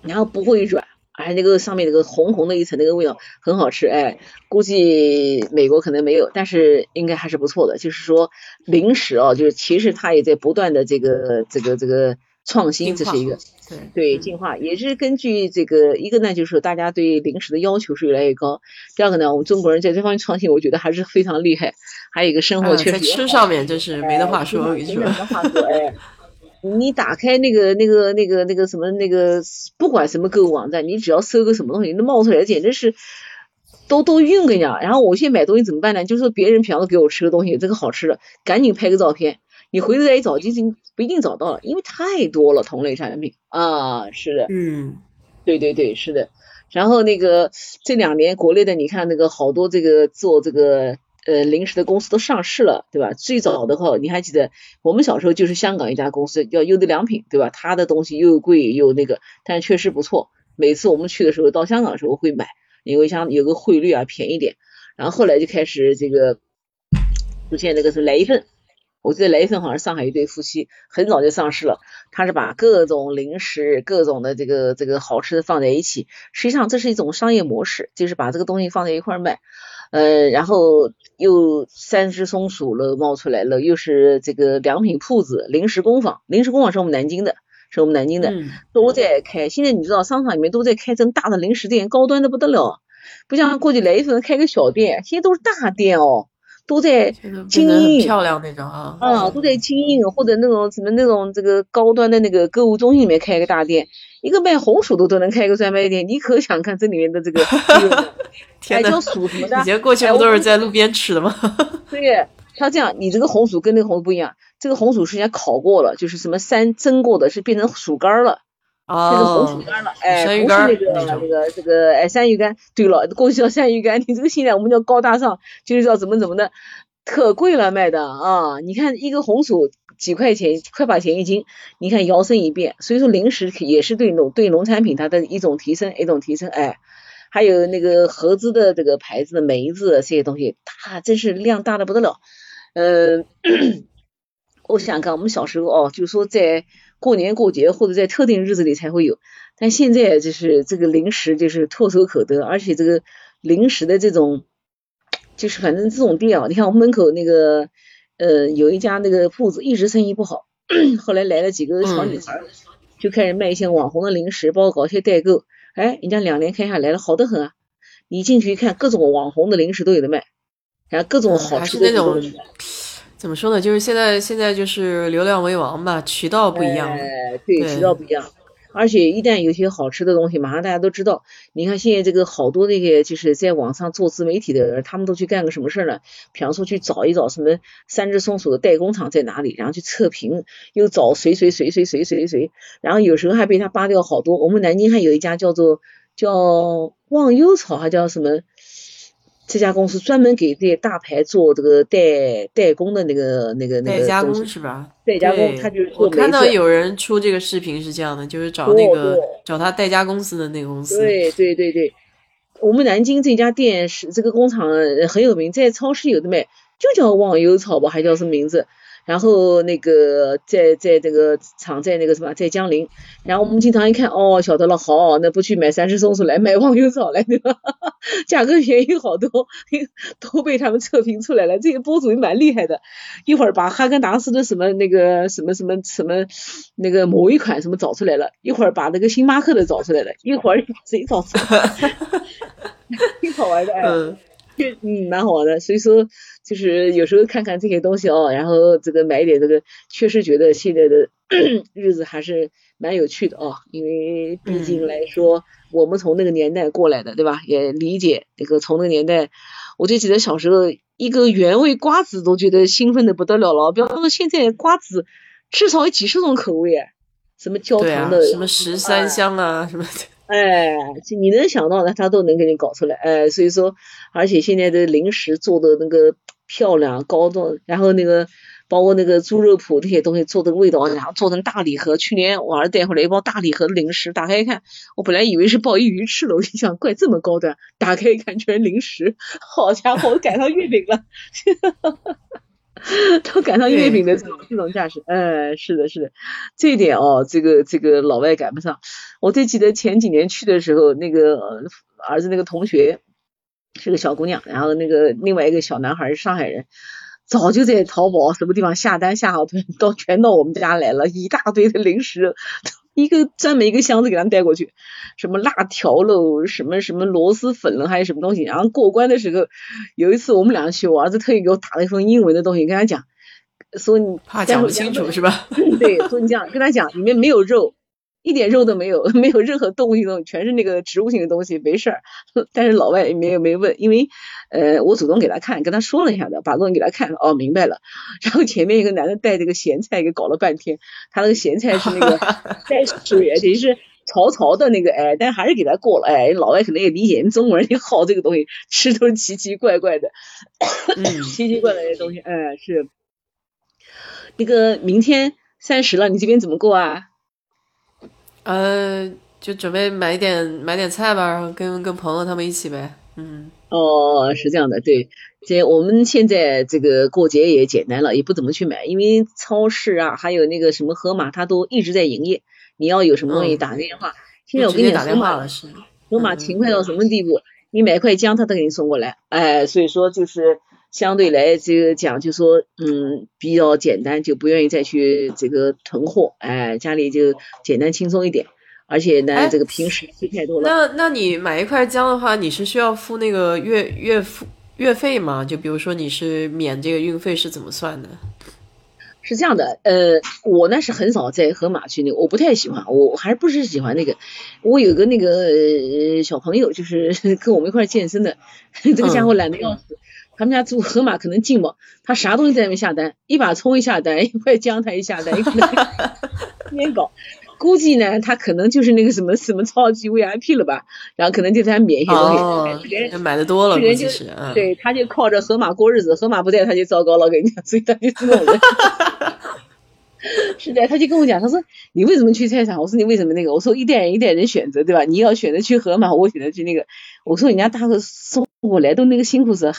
然后不会软。哎，那个上面那个红红的一层，那个味道很好吃。哎，估计美国可能没有，但是应该还是不错的。就是说零食哦，就是其实它也在不断的这个这个这个创新，这是一个对对进化，也是根据这个一个呢，就是大家对零食的要求是越来越高。第二个呢，我们中国人在这方面创新，我觉得还是非常厉害。还有一个生活确实吃上面就是没得话说，没得话说，哎。你打开那个那个那个那个什么那个，不管什么购物网站，你只要搜个什么东西，那冒出来简直是都都晕跟你讲。然后我现在买东西怎么办呢？就是说别人平常给我吃个东西，这个好吃的，赶紧拍个照片。你回头再一找，就不一定找到了，因为太多了同类产品啊。是的，嗯，对对对，是的。然后那个这两年国内的，你看那个好多这个做这个。呃，零食的公司都上市了，对吧？最早的话，你还记得我们小时候就是香港一家公司叫优德良品，对吧？它的东西又贵又那个，但确实不错。每次我们去的时候，到香港的时候会买，因为像有个汇率啊便宜点。然后后来就开始这个出现那个是来一份，我记得来一份好像是上海一对夫妻很早就上市了，他是把各种零食、各种的这个这个好吃的放在一起，实际上这是一种商业模式，就是把这个东西放在一块卖。呃，然后又三只松鼠了冒出来了，又是这个良品铺子、零食工坊。零食工坊是我们南京的，是我们南京的，都在开。现在你知道商场里面都在开这种大的零食店，高端的不得了，不像过去来一份开个小店，现在都是大店哦，都在经营，漂亮那种啊，啊，都在经营或者那种什么那种这个高端的那个购物中心里面开一个大店。一个卖红薯的都能开一个专卖店，你可想看这里面的这个，还叫薯什么的？以前过去不都是在路边吃的吗？对，他这样，你这个红薯跟那个红薯不一样，这个红薯是人家烤过了，就是什么三蒸过的，是变成薯干了，变成红薯干了，哎，不是那个那个这个哎山芋干。对了，过去叫山芋干，你这个现在我们叫高大上，就是叫怎么怎么的，可贵了卖的啊！你看一个红薯。几块钱，快把钱一斤，你看摇身一变，所以说零食也是对农对农产品它的一种提升，一种提升，哎，还有那个合资的这个牌子的梅子这些东西，大真是量大的不得了。嗯，我想想看，我们小时候哦，就是说在过年过节或者在特定日子里才会有，但现在就是这个零食就是唾手可得，而且这个零食的这种，就是反正这种店啊，你看我们门口那个。呃，有一家那个铺子一直生意不好，后来来了几个小女孩，就开始卖一些网红的零食，包括搞一些代购。哎，人家两年开下来了，好的很啊！你进去一看，各种网红的零食都有的卖，然后各种好吃的那种，怎么说呢？就是现在现在就是流量为王吧，渠道不一样。哎，对，渠道不一样。而且一旦有些好吃的东西，马上大家都知道。你看现在这个好多那个就是在网上做自媒体的人，他们都去干个什么事儿呢？比方说去找一找什么三只松鼠的代工厂在哪里，然后去测评，又找谁谁谁谁谁谁谁，然后有时候还被他扒掉好多。我们南京还有一家叫做叫忘忧草，还叫什么？这家公司专门给这些大牌做这个代代工的那个那个那个代加工是吧？代加工，他就是我看到有人出这个视频是这样的，就是找那个找他代加公司的那个公司。对对对对，我们南京这家店是这个工厂很有名，在超市有的卖，就叫忘忧草吧，还叫什么名字？然后那个在在这个厂在那个什么在江陵，然后我们经常一看哦晓得了，好，那不去买三只松鼠来买忘忧草来对吧？价格便宜好多，都被他们测评出来了。这些博主也蛮厉害的，一会儿把哈根达斯的什么那个什么什么什么那个某一款什么找出来了，一会儿把那个星巴克的找出来了，一会儿谁找出来？挺好玩的哎。嗯，蛮好玩的，所以说就是有时候看看这些东西哦，然后这个买一点这个，确实觉得现在的 日子还是蛮有趣的哦，因为毕竟来说，我们从那个年代过来的，对吧？也理解那个从那个年代，我就记得小时候一个原味瓜子都觉得兴奋的不得了了，比方说现在瓜子至少有几十种口味，什么焦糖的，什么十三香啊，什么的，哎，你能想到的他都能给你搞出来，哎，所以说，而且现在的零食做的那个漂亮高端，然后那个。包括那个猪肉脯这些东西做的味道，然后做成大礼盒。去年我儿子带回来一包大礼盒的零食，打开一看，我本来以为是鲍鱼鱼翅了，我心想怪这么高端，打开一看全是零食，好家伙，我赶上月饼了，都赶上月饼的这种这种架势。哎，是的，是的，这一点哦，这个这个老外赶不上。我最记得前几年去的时候，那个儿子那个同学是个小姑娘，然后那个另外一个小男孩是上海人。早就在淘宝什么地方下单下好团，到全到我们家来了，一大堆的零食，一个专门一个箱子给他们带过去，什么辣条喽，什么什么螺蛳粉了，还有什么东西。然后过关的时候，有一次我们俩去，我儿子特意给我打了一封英文的东西，跟他讲，说你怕讲不清楚是吧？对，说你这样跟他讲，里面没有肉。一点肉都没有，没有任何动物性东西，全是那个植物性的东西，没事儿。但是老外也没有没问，因为呃，我主动给他看，跟他说了一下的，把东西给他看，哦，明白了。然后前面一个男的带这个咸菜，给搞了半天，他那个咸菜是那个 带水，等于是潮潮的那个，哎，但还是给他过了，哎，老外可能也理解，中国人也好这个东西，吃都是奇奇怪怪的，奇奇怪怪的东西，哎，是。那个明天三十了，你这边怎么过啊？呃，就准备买点买点菜吧，然后跟跟朋友他们一起呗。嗯，哦，是这样的，对，这我们现在这个过节也简单了，也不怎么去买，因为超市啊，还有那个什么盒马，它都一直在营业。你要有什么东西打个电话，现在我给你打电话了，是盒马勤快到什么地步？你买块姜，他都给你送过来。哎，所以说就是相对来这个讲，就说嗯比较简单，就不愿意再去这个囤货。哎，家里就简单轻松一点。而且呢，这个平时吃太多了。那那你买一块姜的话，你是需要付那个月月付月费吗？就比如说你是免这个运费是怎么算的？是这样的，呃，我呢是很少在盒马去那个，我不太喜欢，我还是不是喜欢那个。我有个那个小朋友，就是 跟我们一块健身的，这个家伙懒得要死。他们家住盒马可能近吧，他啥东西在那边下单，一把葱一下单，一块姜他一下单，一块边搞。估计呢，他可能就是那个什么什么超级 VIP 了吧，然后可能就他免一些东西，买的多了，人就是，对，他就靠着盒马过日子，盒马不在他就糟糕了，跟你讲，所以他就这种人。是的，他就跟我讲，他说你为什么去菜场？我说你为什么那个？我说一代人一代人选择，对吧？你要选择去盒马，我选择去那个。我说人家大哥送我来都那个辛苦死，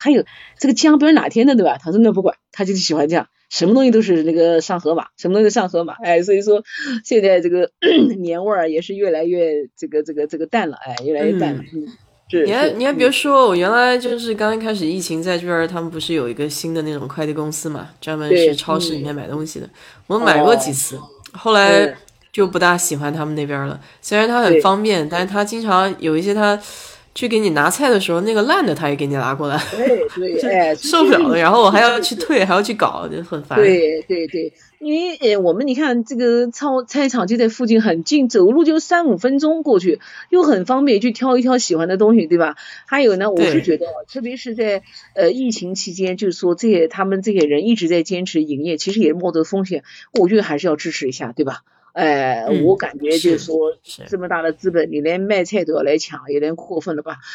还有这个姜不知道哪天的，对吧？他说那不管，他就是喜欢这样。什么东西都是那个上河马，什么东西上河马，哎，所以说现在这个 年味儿也是越来越这个这个这个淡了，哎，越来越淡了。嗯，你还你还别说，我原来就是刚一开始疫情在这儿，他们不是有一个新的那种快递公司嘛，专门是超市里面买东西的。我买过几次，后来就不大喜欢他们那边了。虽然它很方便，但是它经常有一些它。去给你拿菜的时候，那个烂的他也给你拿过来，对对，哎，受不了了。然后我还要去退，还要去搞，就很烦。对对对，因为呃，我们你看这个超菜场就在附近，很近，走路就三五分钟过去，又很方便去挑一挑喜欢的东西，对吧？还有呢，我是觉得，特别是在呃疫情期间，就是说这些他们这些人一直在坚持营业，其实也冒着风险，我觉得还是要支持一下，对吧？哎，我感觉就是说，这么大的资本，你连卖菜都要来抢，有点过分了吧？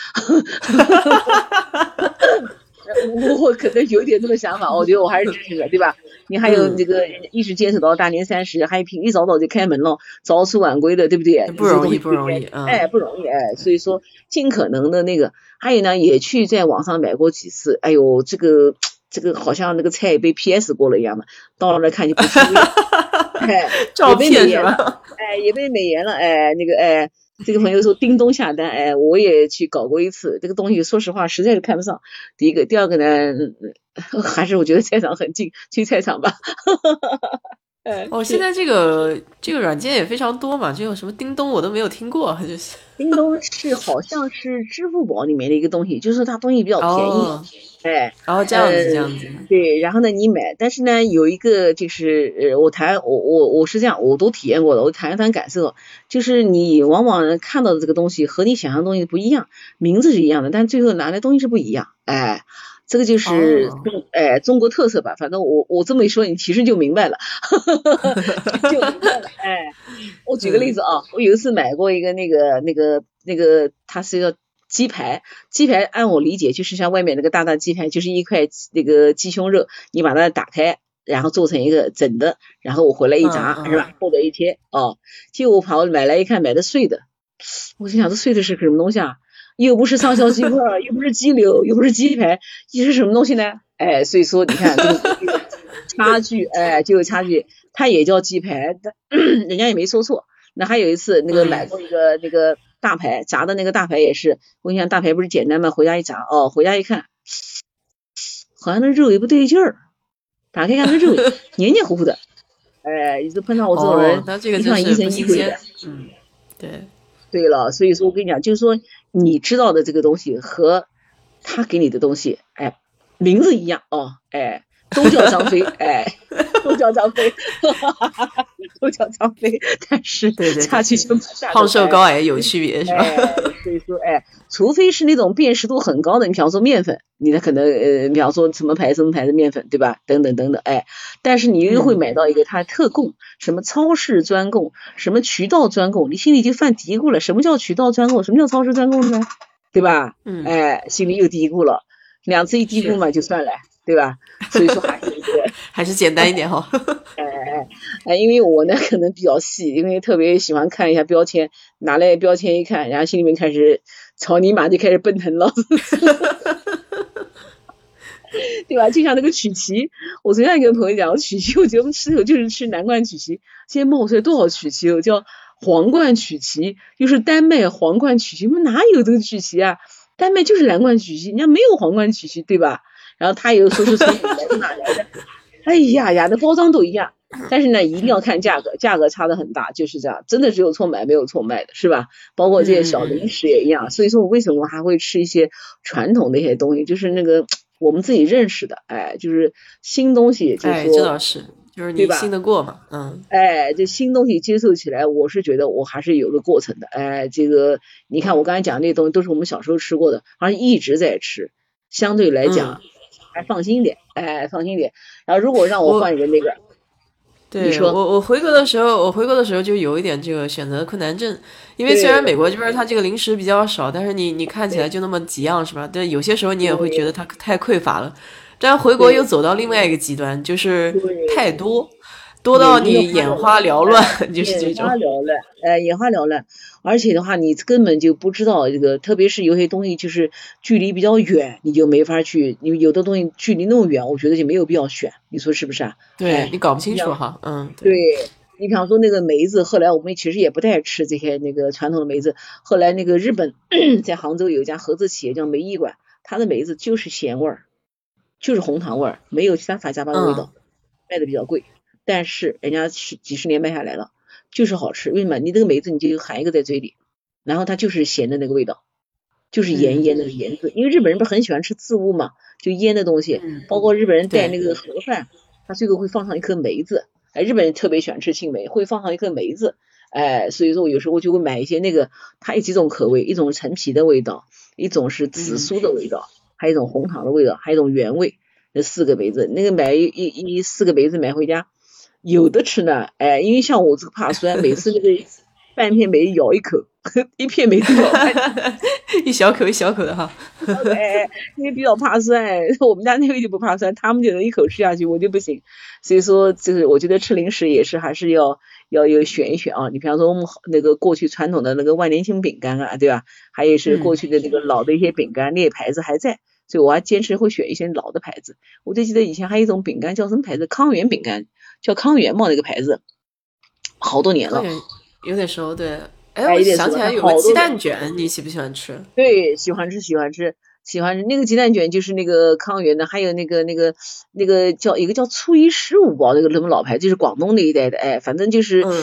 我我可能有点这个想法，我觉得我还是支持的，对吧？你还有这个一直坚持到大年三十，还有一早早就开门了，早出晚归的，对不对？不容易，不容易，哎，不容易，哎，所以说尽可能的那个，还有呢，也去在网上买过几次，哎呦，这个这个好像那个菜被 PS 过了一样的，到了那看就不吃。哎，照片是吧？哎，也被美颜了。哎，那个哎，这个朋友说叮咚下单。哎，我也去搞过一次。这个东西说实话，实在是看不上。第一个，第二个呢，还是我觉得菜场很近，去菜场吧。哦，现在这个这个软件也非常多嘛，就有什么叮咚我都没有听过，就是。叮咚是好像是支付宝里面的一个东西，就是它东西比较便宜，哎，然后这样子这样子，对，然后呢你买，但是呢有一个就是呃我谈我我我是这样，我都体验过的，我谈一谈感受，就是你往往看到的这个东西和你想象东西不一样，名字是一样的，但最后拿来东西是不一样，哎。这个就是中哎中国特色吧，反正我我这么一说，你其实就明白了，就明白了。哎，我举个例子啊，我有一次买过一个那个那个那个，它是个鸡排，鸡排按我理解就是像外面那个大大鸡排，就是一块那个鸡胸肉，你把它打开，然后做成一个整的，然后我回来一炸是吧，或者一贴哦，结果我跑买来一看，买的碎的，我心想这碎的是个什么东西啊？又不是上校鸡块，又不是鸡柳，又不是鸡排，你是什么东西呢？哎，所以说你看这个 差距，哎，就有差距。它也叫鸡排，但 人家也没说错。那还有一次，那个买过一个那个大排，炸的那个大排也是。我跟你讲，大排不是简单吗？回家一炸，哦，回家一看，好像那肉也不对劲儿。打开看，那肉 黏黏糊糊的。哎，一直碰到我这种人，一看疑神疑鬼的。嗯，对。对了，所以说我跟你讲，就是说你知道的这个东西和他给你的东西，哎，名字一样哦，哎，都叫张飞，哎，都叫张飞，都叫张飞，但是差距就胖瘦高矮有区别是吧？所以说，哎，除非是那种辨识度很高的，你比方说面粉，你的可能呃，比方说什么牌子什么牌子面粉，对吧？等等等等，哎，但是你又会买到一个它特供。什么超市专供，什么渠道专供，你心里就犯嘀咕了。什么叫渠道专供？什么叫超市专供呢？对吧？嗯，哎，心里又嘀咕了。两次一嘀咕嘛，就算了，对吧？所以说还是还是简单一点哈。哎哎哎，因为我呢可能比较细，因为特别喜欢看一下标签，拿来标签一看，然后心里面开始草泥马就开始奔腾了。对吧？就像那个曲奇，我昨天跟朋友讲，曲奇，我觉得我们吃的就是吃南冠曲奇。现在冒出来多少曲奇？叫皇冠曲奇，又是丹麦皇冠曲奇。我们哪有这个曲奇啊？丹麦就是蓝冠曲奇，人家没有皇冠曲奇，对吧？然后他又说是从哪来的？哎呀呀，那包装都一样，但是呢，一定要看价格，价格差的很大，就是这样，真的只有错买没有错卖的，是吧？包括这些小零食也一样。所以说我为什么还会吃一些传统的一些东西？就是那个。我们自己认识的，哎，就是新东西，就是说，这倒是，就是你信得过嘛，嗯，哎，这新东西接受起来，我是觉得我还是有个过程的，哎，这个你看我刚才讲那些东西都是我们小时候吃过的，好像一直在吃，相对来讲还放心一点，哎，放心一点。然后如果让我换一个那个。对我，我回国的时候，我回国的时候就有一点这个选择困难症，因为虽然美国这边它这个零食比较少，但是你你看起来就那么几样是吧？但，有些时候你也会觉得它太匮乏了。但回国又走到另外一个极端，就是太多。多到你眼花缭乱，就是这种。眼花缭乱，呃，眼花缭乱。而且的话，你根本就不知道这个，特别是有些东西就是距离比较远，你就没法去。你有的东西距离那么远，我觉得就没有必要选。你说是不是啊？对你搞不清楚哈，嗯。对，你比方说那个梅子，后来我们其实也不太吃这些那个传统的梅子。后来那个日本 在杭州有一家合资企业叫梅艺馆，它的梅子就是咸味儿，就是红糖味儿，没有其他杂七杂八的味道，卖的比较贵。但是人家是几十年卖下来了，就是好吃。为什么？你这个梅子你就含一个在嘴里，然后它就是咸的那个味道，就是盐腌的盐渍。因为日本人不是很喜欢吃渍物嘛，就腌的东西，包括日本人带那个盒饭，他最后会放上一颗梅子。哎，日本人特别喜欢吃青梅，会放上一颗梅子。哎，所以说我有时候就会买一些那个，它有几种口味，一种陈皮的味道，一种是紫苏的味道，还有一种红糖的味道，还有一种原味。那四个梅子，那个买一一一四个梅子买回家。有的吃呢，哎，因为像我这个怕酸，每次那个 半片梅咬一口，一片梅子咬 一小口一小口的哈。哎，因为比较怕酸，我们家那位就不怕酸，他们就能一口吃下去，我就不行。所以说，就是我觉得吃零食也是还是要要有选一选啊。你比方说我们那个过去传统的那个万年青饼干啊，对吧？还有是过去的那个老的一些饼干，那些牌子还在，所以我还坚持会选一些老的牌子。我就记得以前还有一种饼干叫什么牌子？康源饼干。叫康源嘛，那个牌子，好多年了，有点熟。对，哎，我想起来有个鸡蛋卷，你喜不喜欢吃？对，喜欢吃，喜欢吃。喜欢吃那个鸡蛋卷就是那个康源的，还有那个那个那个叫一个叫初一十五包那个什么老牌，就是广东那一带的，哎，反正就是呃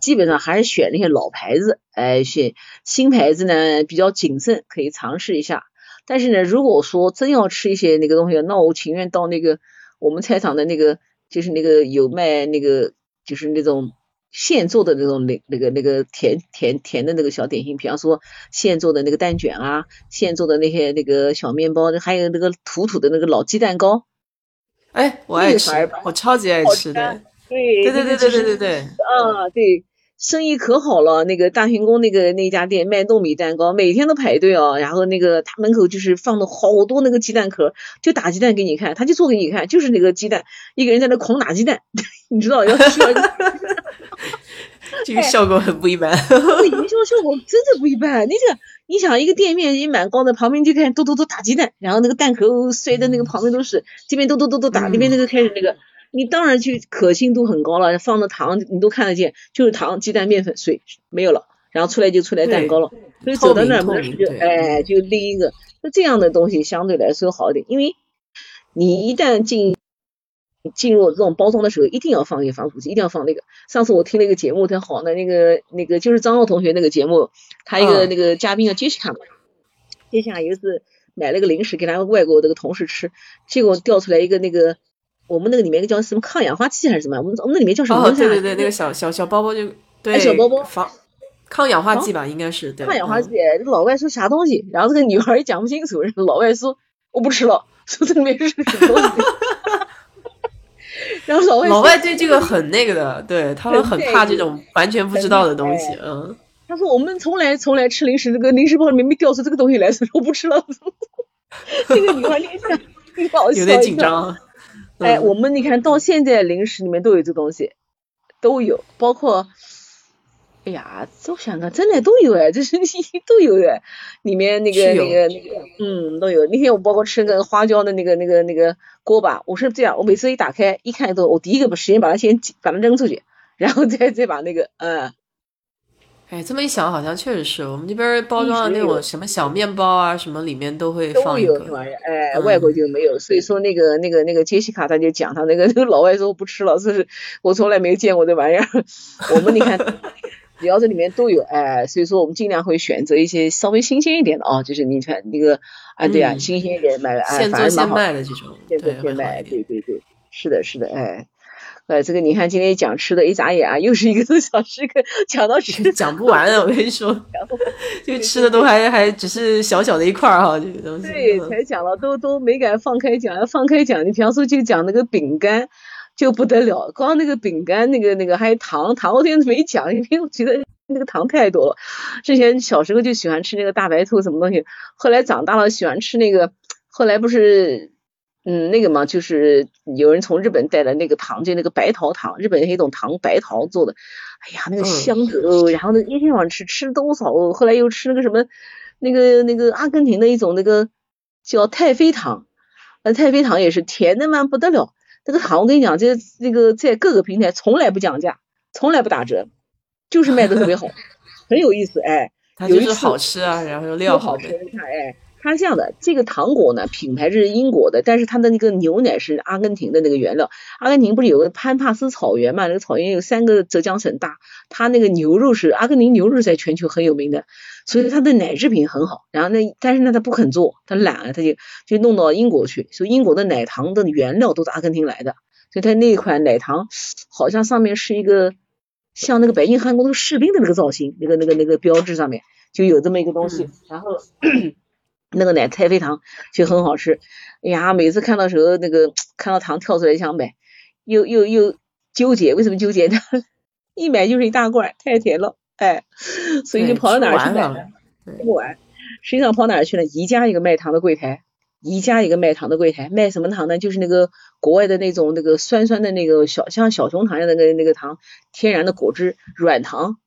基本上还是选那些老牌子，哎，选新牌子呢比较谨慎，可以尝试一下。但是呢，如果说真要吃一些那个东西，那我情愿到那个我们菜场的那个，就是那个有卖那个，就是那种现做的那种，那那个那个甜甜甜的那个小点心，比方说现做的那个蛋卷啊，现做的那些那个小面包，还有那个土土的那个老鸡蛋糕。哎，我爱吃，我超级爱吃的。对对对对对对对，嗯，对。生意可好了。那个大行宫那个那家店卖糯米蛋糕，每天都排队哦。然后那个他门口就是放了好多那个鸡蛋壳，就打鸡蛋给你看，他就做给你看，就是那个鸡蛋，一个人在那狂打鸡蛋，你知道要需要。这个效果很不一般，营销效果真的不一般。你这，你想一个店面也蛮高的，旁边就开始嘟嘟嘟打鸡蛋，然后那个蛋壳摔的那个旁边都是，这边嘟嘟嘟嘟打，那边那个开始那个，你当然就可信度很高了，放的糖你都看得见，就是糖、鸡蛋、面粉、水没有了，然后出来就出来蛋糕了。所以走到那儿门就哎就拎一个，那这样的东西相对来说好一点，因为你一旦进。进入这种包装的时候，一定要放一个防腐剂，一定要放那个。上次我听了一个节目，特好的那个那个就是张浩同学那个节目，他一个那个嘉宾叫杰西卡嘛，杰西卡有一次买了个零食给他外国那个同事吃，结果掉出来一个那个我们那个里面叫什么抗氧化剂还是什么？我们我们那里面叫什么？哦，对对对，那个小小小包包就对小包包防抗氧化剂吧，应该是抗氧化剂。这老外说啥东西？然后这个女孩也讲不清楚，老外说我不吃了，说这里面是什么东西？然后老外老外对这个很那个的，对他们很怕这种完全不知道的东西。嗯，他说我们从来从来吃零食，那个零食包里面没掉出这个东西来，说我不吃了。这个女孩脸上 有点紧张。哎，我们你看到现在零食里面都有这东西，都有，包括。哎呀，我想看，真的都有哎，这是你 都有哎，里面那个那个那个，嗯，都有。那天我包括吃那个花椒的那个那个那个锅巴，我是这样，我每次一打开一看都，我第一个把时间把它先把它扔出去，然后再再把那个，嗯，哎，这么一想，好像确实是我们这边包装的那种什么小面包啊，什么里面都会放一个。都有玩意儿，哎，外国就没有。所以说那个那个那个杰西卡他就讲他那个 那个老外说不吃了，这是我从来没有见过这玩意儿。我们你看。只要这里面都有，哎，所以说我们尽量会选择一些稍微新鲜一点的啊，就是你看那个啊，对啊，新鲜一点买，哎，反正蛮好。现的这种，现做现卖，对对对，是的，是的，哎，呃，这个你看今天讲吃的，一眨眼啊，又是一个多小时，讲到吃 讲不完，我跟你说，这个吃的都还还只是小小的一块儿哈，这个东西。对，才讲了，都都没敢放开讲，要放开讲，你比方说就讲那个饼干。就不得了，光那个饼干，那个那个还有糖，糖我今天没讲，因为我觉得那个糖太多了。之前小时候就喜欢吃那个大白兔什么东西，后来长大了喜欢吃那个，后来不是嗯那个嘛，就是有人从日本带来那个糖，就那个白桃糖，日本有一种糖白桃做的，哎呀那个香的哦，然后呢一天晚上吃吃多少哦，后来又吃那个什么那个那个阿根廷的一种那个叫太妃糖，那太妃糖也是甜的嘛不得了。那个糖我跟你讲，这那个在各个平台从来不讲价，从来不打折，就是卖的特别好，很有意思哎。它就是好吃啊，然后又料好吃。哎，它是这样的，这个糖果呢品牌是英国的，但是它的那个牛奶是阿根廷的那个原料。阿根廷不是有个潘帕斯草原嘛？那个草原有三个浙江省大，它那个牛肉是阿根廷牛肉在全球很有名的。所以它的奶制品很好，然后那，但是呢，他不肯做，他懒，他就就弄到英国去。所以英国的奶糖的原料都是阿根廷来的，所以它那款奶糖好像上面是一个像那个白金汉宫那个士兵的那个造型，那个那个那个标志上面就有这么一个东西。然后那个奶太妃糖就很好吃，哎呀，每次看到时候那个看到糖跳出来想买，又又又纠结，为什么纠结呢？一买就是一大罐，太甜了。哎，所以就跑到哪儿去买了？不完，实际上跑哪儿去了？宜家一个卖糖的柜台，宜家一个卖糖的柜台，卖什么糖呢？就是那个国外的那种那个酸酸的那个小像小熊糖一样的那个那个糖，天然的果汁软糖，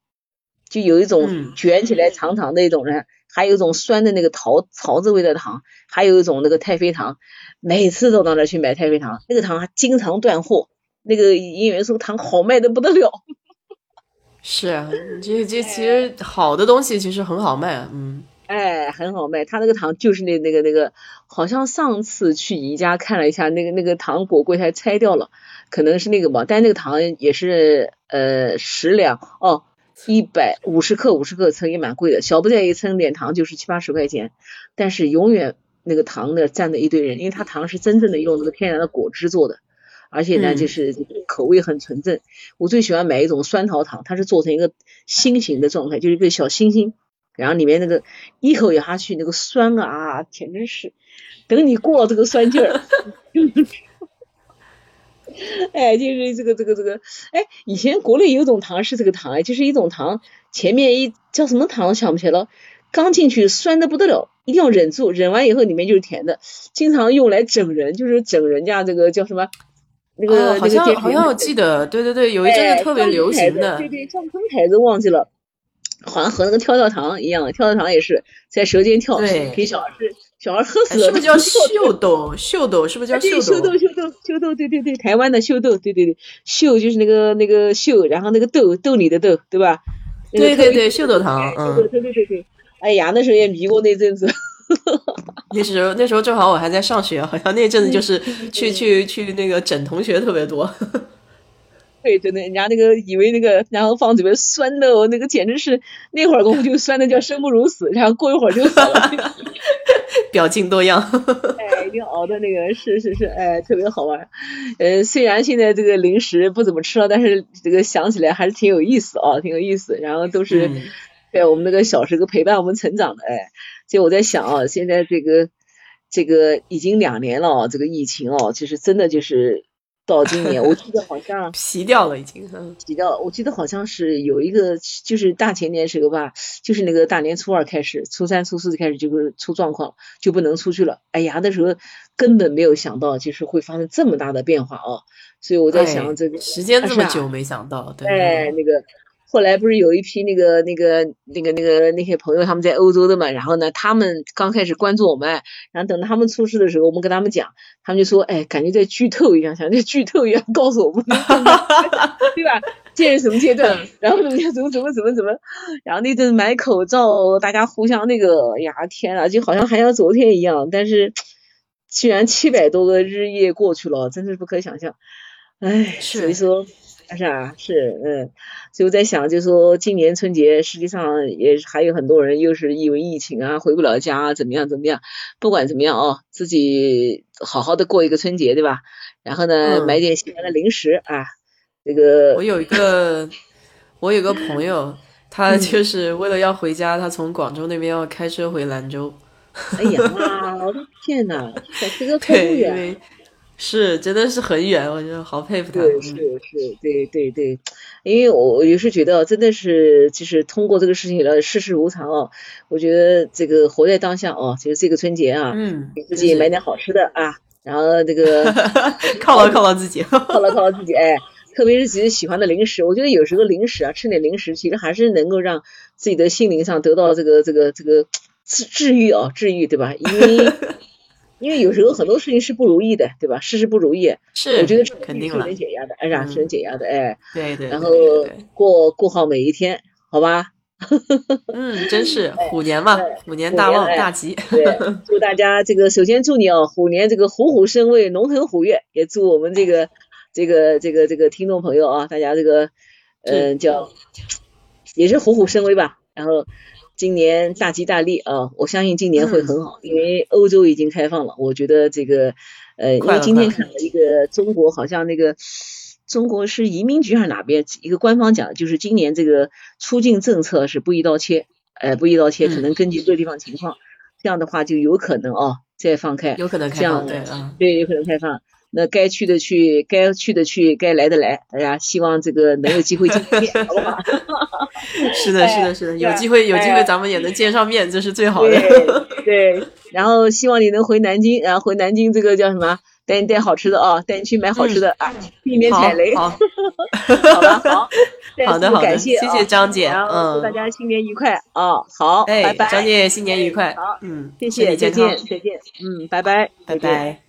就有一种卷起来长长的一种呢，还有一种酸的那个桃桃子味的糖，还有一种那个太妃糖，每次都到那去买太妃糖，那个糖还经常断货，那个营业员说糖好卖的不得了。是啊，这这其实好的东西其实很好卖，嗯。哎，很好卖。他那个糖就是那那个那个，好像上次去宜家看了一下，那个那个糖果柜台拆掉了，可能是那个吧。但那个糖也是呃十两哦，一百五十克五十克称也蛮贵的，小不点一称点糖就是七八十块钱，但是永远那个糖呢站着一堆人，因为它糖是真正的用那个天然的果汁做的，而且呢就是口味很纯正。我最喜欢买一种酸桃糖，它是做成一个心形的状态，就是一个小星星。然后里面那个一口咬下去，那个酸啊，简直是，等你过了这个酸劲儿，哎，就是这个这个这个，哎，以前国内有种糖是这个糖哎，就是一种糖，前面一叫什么糖想不起来了，刚进去酸的不得了，一定要忍住，忍完以后里面就是甜的，经常用来整人，就是整人家这个叫什么，那个好像好像我记得，对对对，有一阵子特别流行的，对对，叫什么牌子忘记了。好像和那个跳跳糖一样，跳跳糖也是在舌尖跳，给小孩吃，小孩喝死了。是不是叫秀豆？秀豆是不是叫秀豆？秀豆，秀豆，秀豆，对对对，台湾的秀豆，对对对，秀就是那个那个秀，然后那个豆豆里的豆，对吧？对对对，秀豆糖，嗯，对对对对。哎呀，那时候也迷过那阵子。那时候那时候正好我还在上学，好像那阵子就是去去去那个整同学特别多。对，真的，人家那个以为那个，然后放嘴边酸的，那个简直是那会儿功夫就酸的叫生不如死，然后过一会儿就好了。表情多样。哎，一定熬的那个是是是，哎，特别好玩。呃，虽然现在这个零食不怎么吃了，但是这个想起来还是挺有意思啊，挺有意思。然后都是在我们那个小时候陪伴我们成长的，哎，所以我在想啊，现在这个这个已经两年了啊，这个疫情哦，其实真的就是。到今年，我记得好像 皮掉了，已经皮掉了。我记得好像是有一个，就是大前年时候吧，就是那个大年初二开始，初三、初四就开始就是出状况，就不能出去了。哎呀，那时候根本没有想到，就是会发生这么大的变化哦。所以我在想，这个时间这么久，没想到，对，哎，那个。后来不是有一批那个那个那个那个那些朋友他们在欧洲的嘛，然后呢，他们刚开始关注我们，然后等到他们出事的时候，我们跟他们讲，他们就说，哎，感觉在剧透一样，像在剧透一样告诉我们，对吧？进入什么阶段？然后怎么怎么怎么怎么怎么？然后那阵买口罩，大家互相那个，呀天啊，就好像还像昨天一样。但是，居然七百多个日夜过去了，真是不可想象。哎，所以说。是啊，是嗯，所以我在想，就说今年春节实际上也还有很多人又是因为疫情啊回不了家，怎么样怎么样？不管怎么样哦，自己好好的过一个春节，对吧？然后呢，买点喜欢的零食啊，这个我有一个我有个朋友，他就是为了要回家，他从广州那边要开车回兰州。哎呀，我的天哪，这个太远。是，真的是很远，我觉得好佩服他。对，是是，对对对，因为我我有时觉得，真的是就是通过这个事情了，世事无常哦。我觉得这个活在当下哦，就是这个春节啊，嗯，给自己买点好吃的啊，然后这个 犒劳犒劳自己，犒劳犒劳自己，哎，特别是自己喜欢的零食，我觉得有时候零食啊，吃点零食，其实还是能够让自己的心灵上得到这个这个这个治治愈哦，治愈，对吧？因为。因为有时候很多事情是不如意的，对吧？事事不如意，是我觉得肯定是能解压的，哎呀，是能解压的，哎，对对，然后过过好每一天，好吧？嗯，真是虎年嘛，虎年大旺大吉。对，祝大家这个，首先祝你哦，虎年这个虎虎生威，龙腾虎跃，也祝我们这个这个这个这个听众朋友啊，大家这个嗯叫也是虎虎生威吧，然后。今年大吉大利啊！我相信今年会很好，因为欧洲已经开放了。我觉得这个，呃，因为今天看了一个中国，好像那个中国是移民局还是哪边一个官方讲，就是今年这个出境政策是不一刀切，呃，不一刀切，可能根据各地方情况，这样的话就有可能哦再放开，有可能开放，对啊，对，有可能开放。那该去的去，该去的去，该来的来，大家希望这个能有机会见面，好不好？是的，是的，是的，有机会，有机会，咱们也能见上面，这是最好的。对，然后希望你能回南京，然后回南京这个叫什么？带你带好吃的啊，带你去买好吃的啊，避免踩雷。好，好吧，好，好的，好的，谢谢张姐，嗯，祝大家新年愉快啊，好，拜拜，张姐新年愉快，好，嗯，谢谢，再见，再见，嗯，拜拜，拜拜。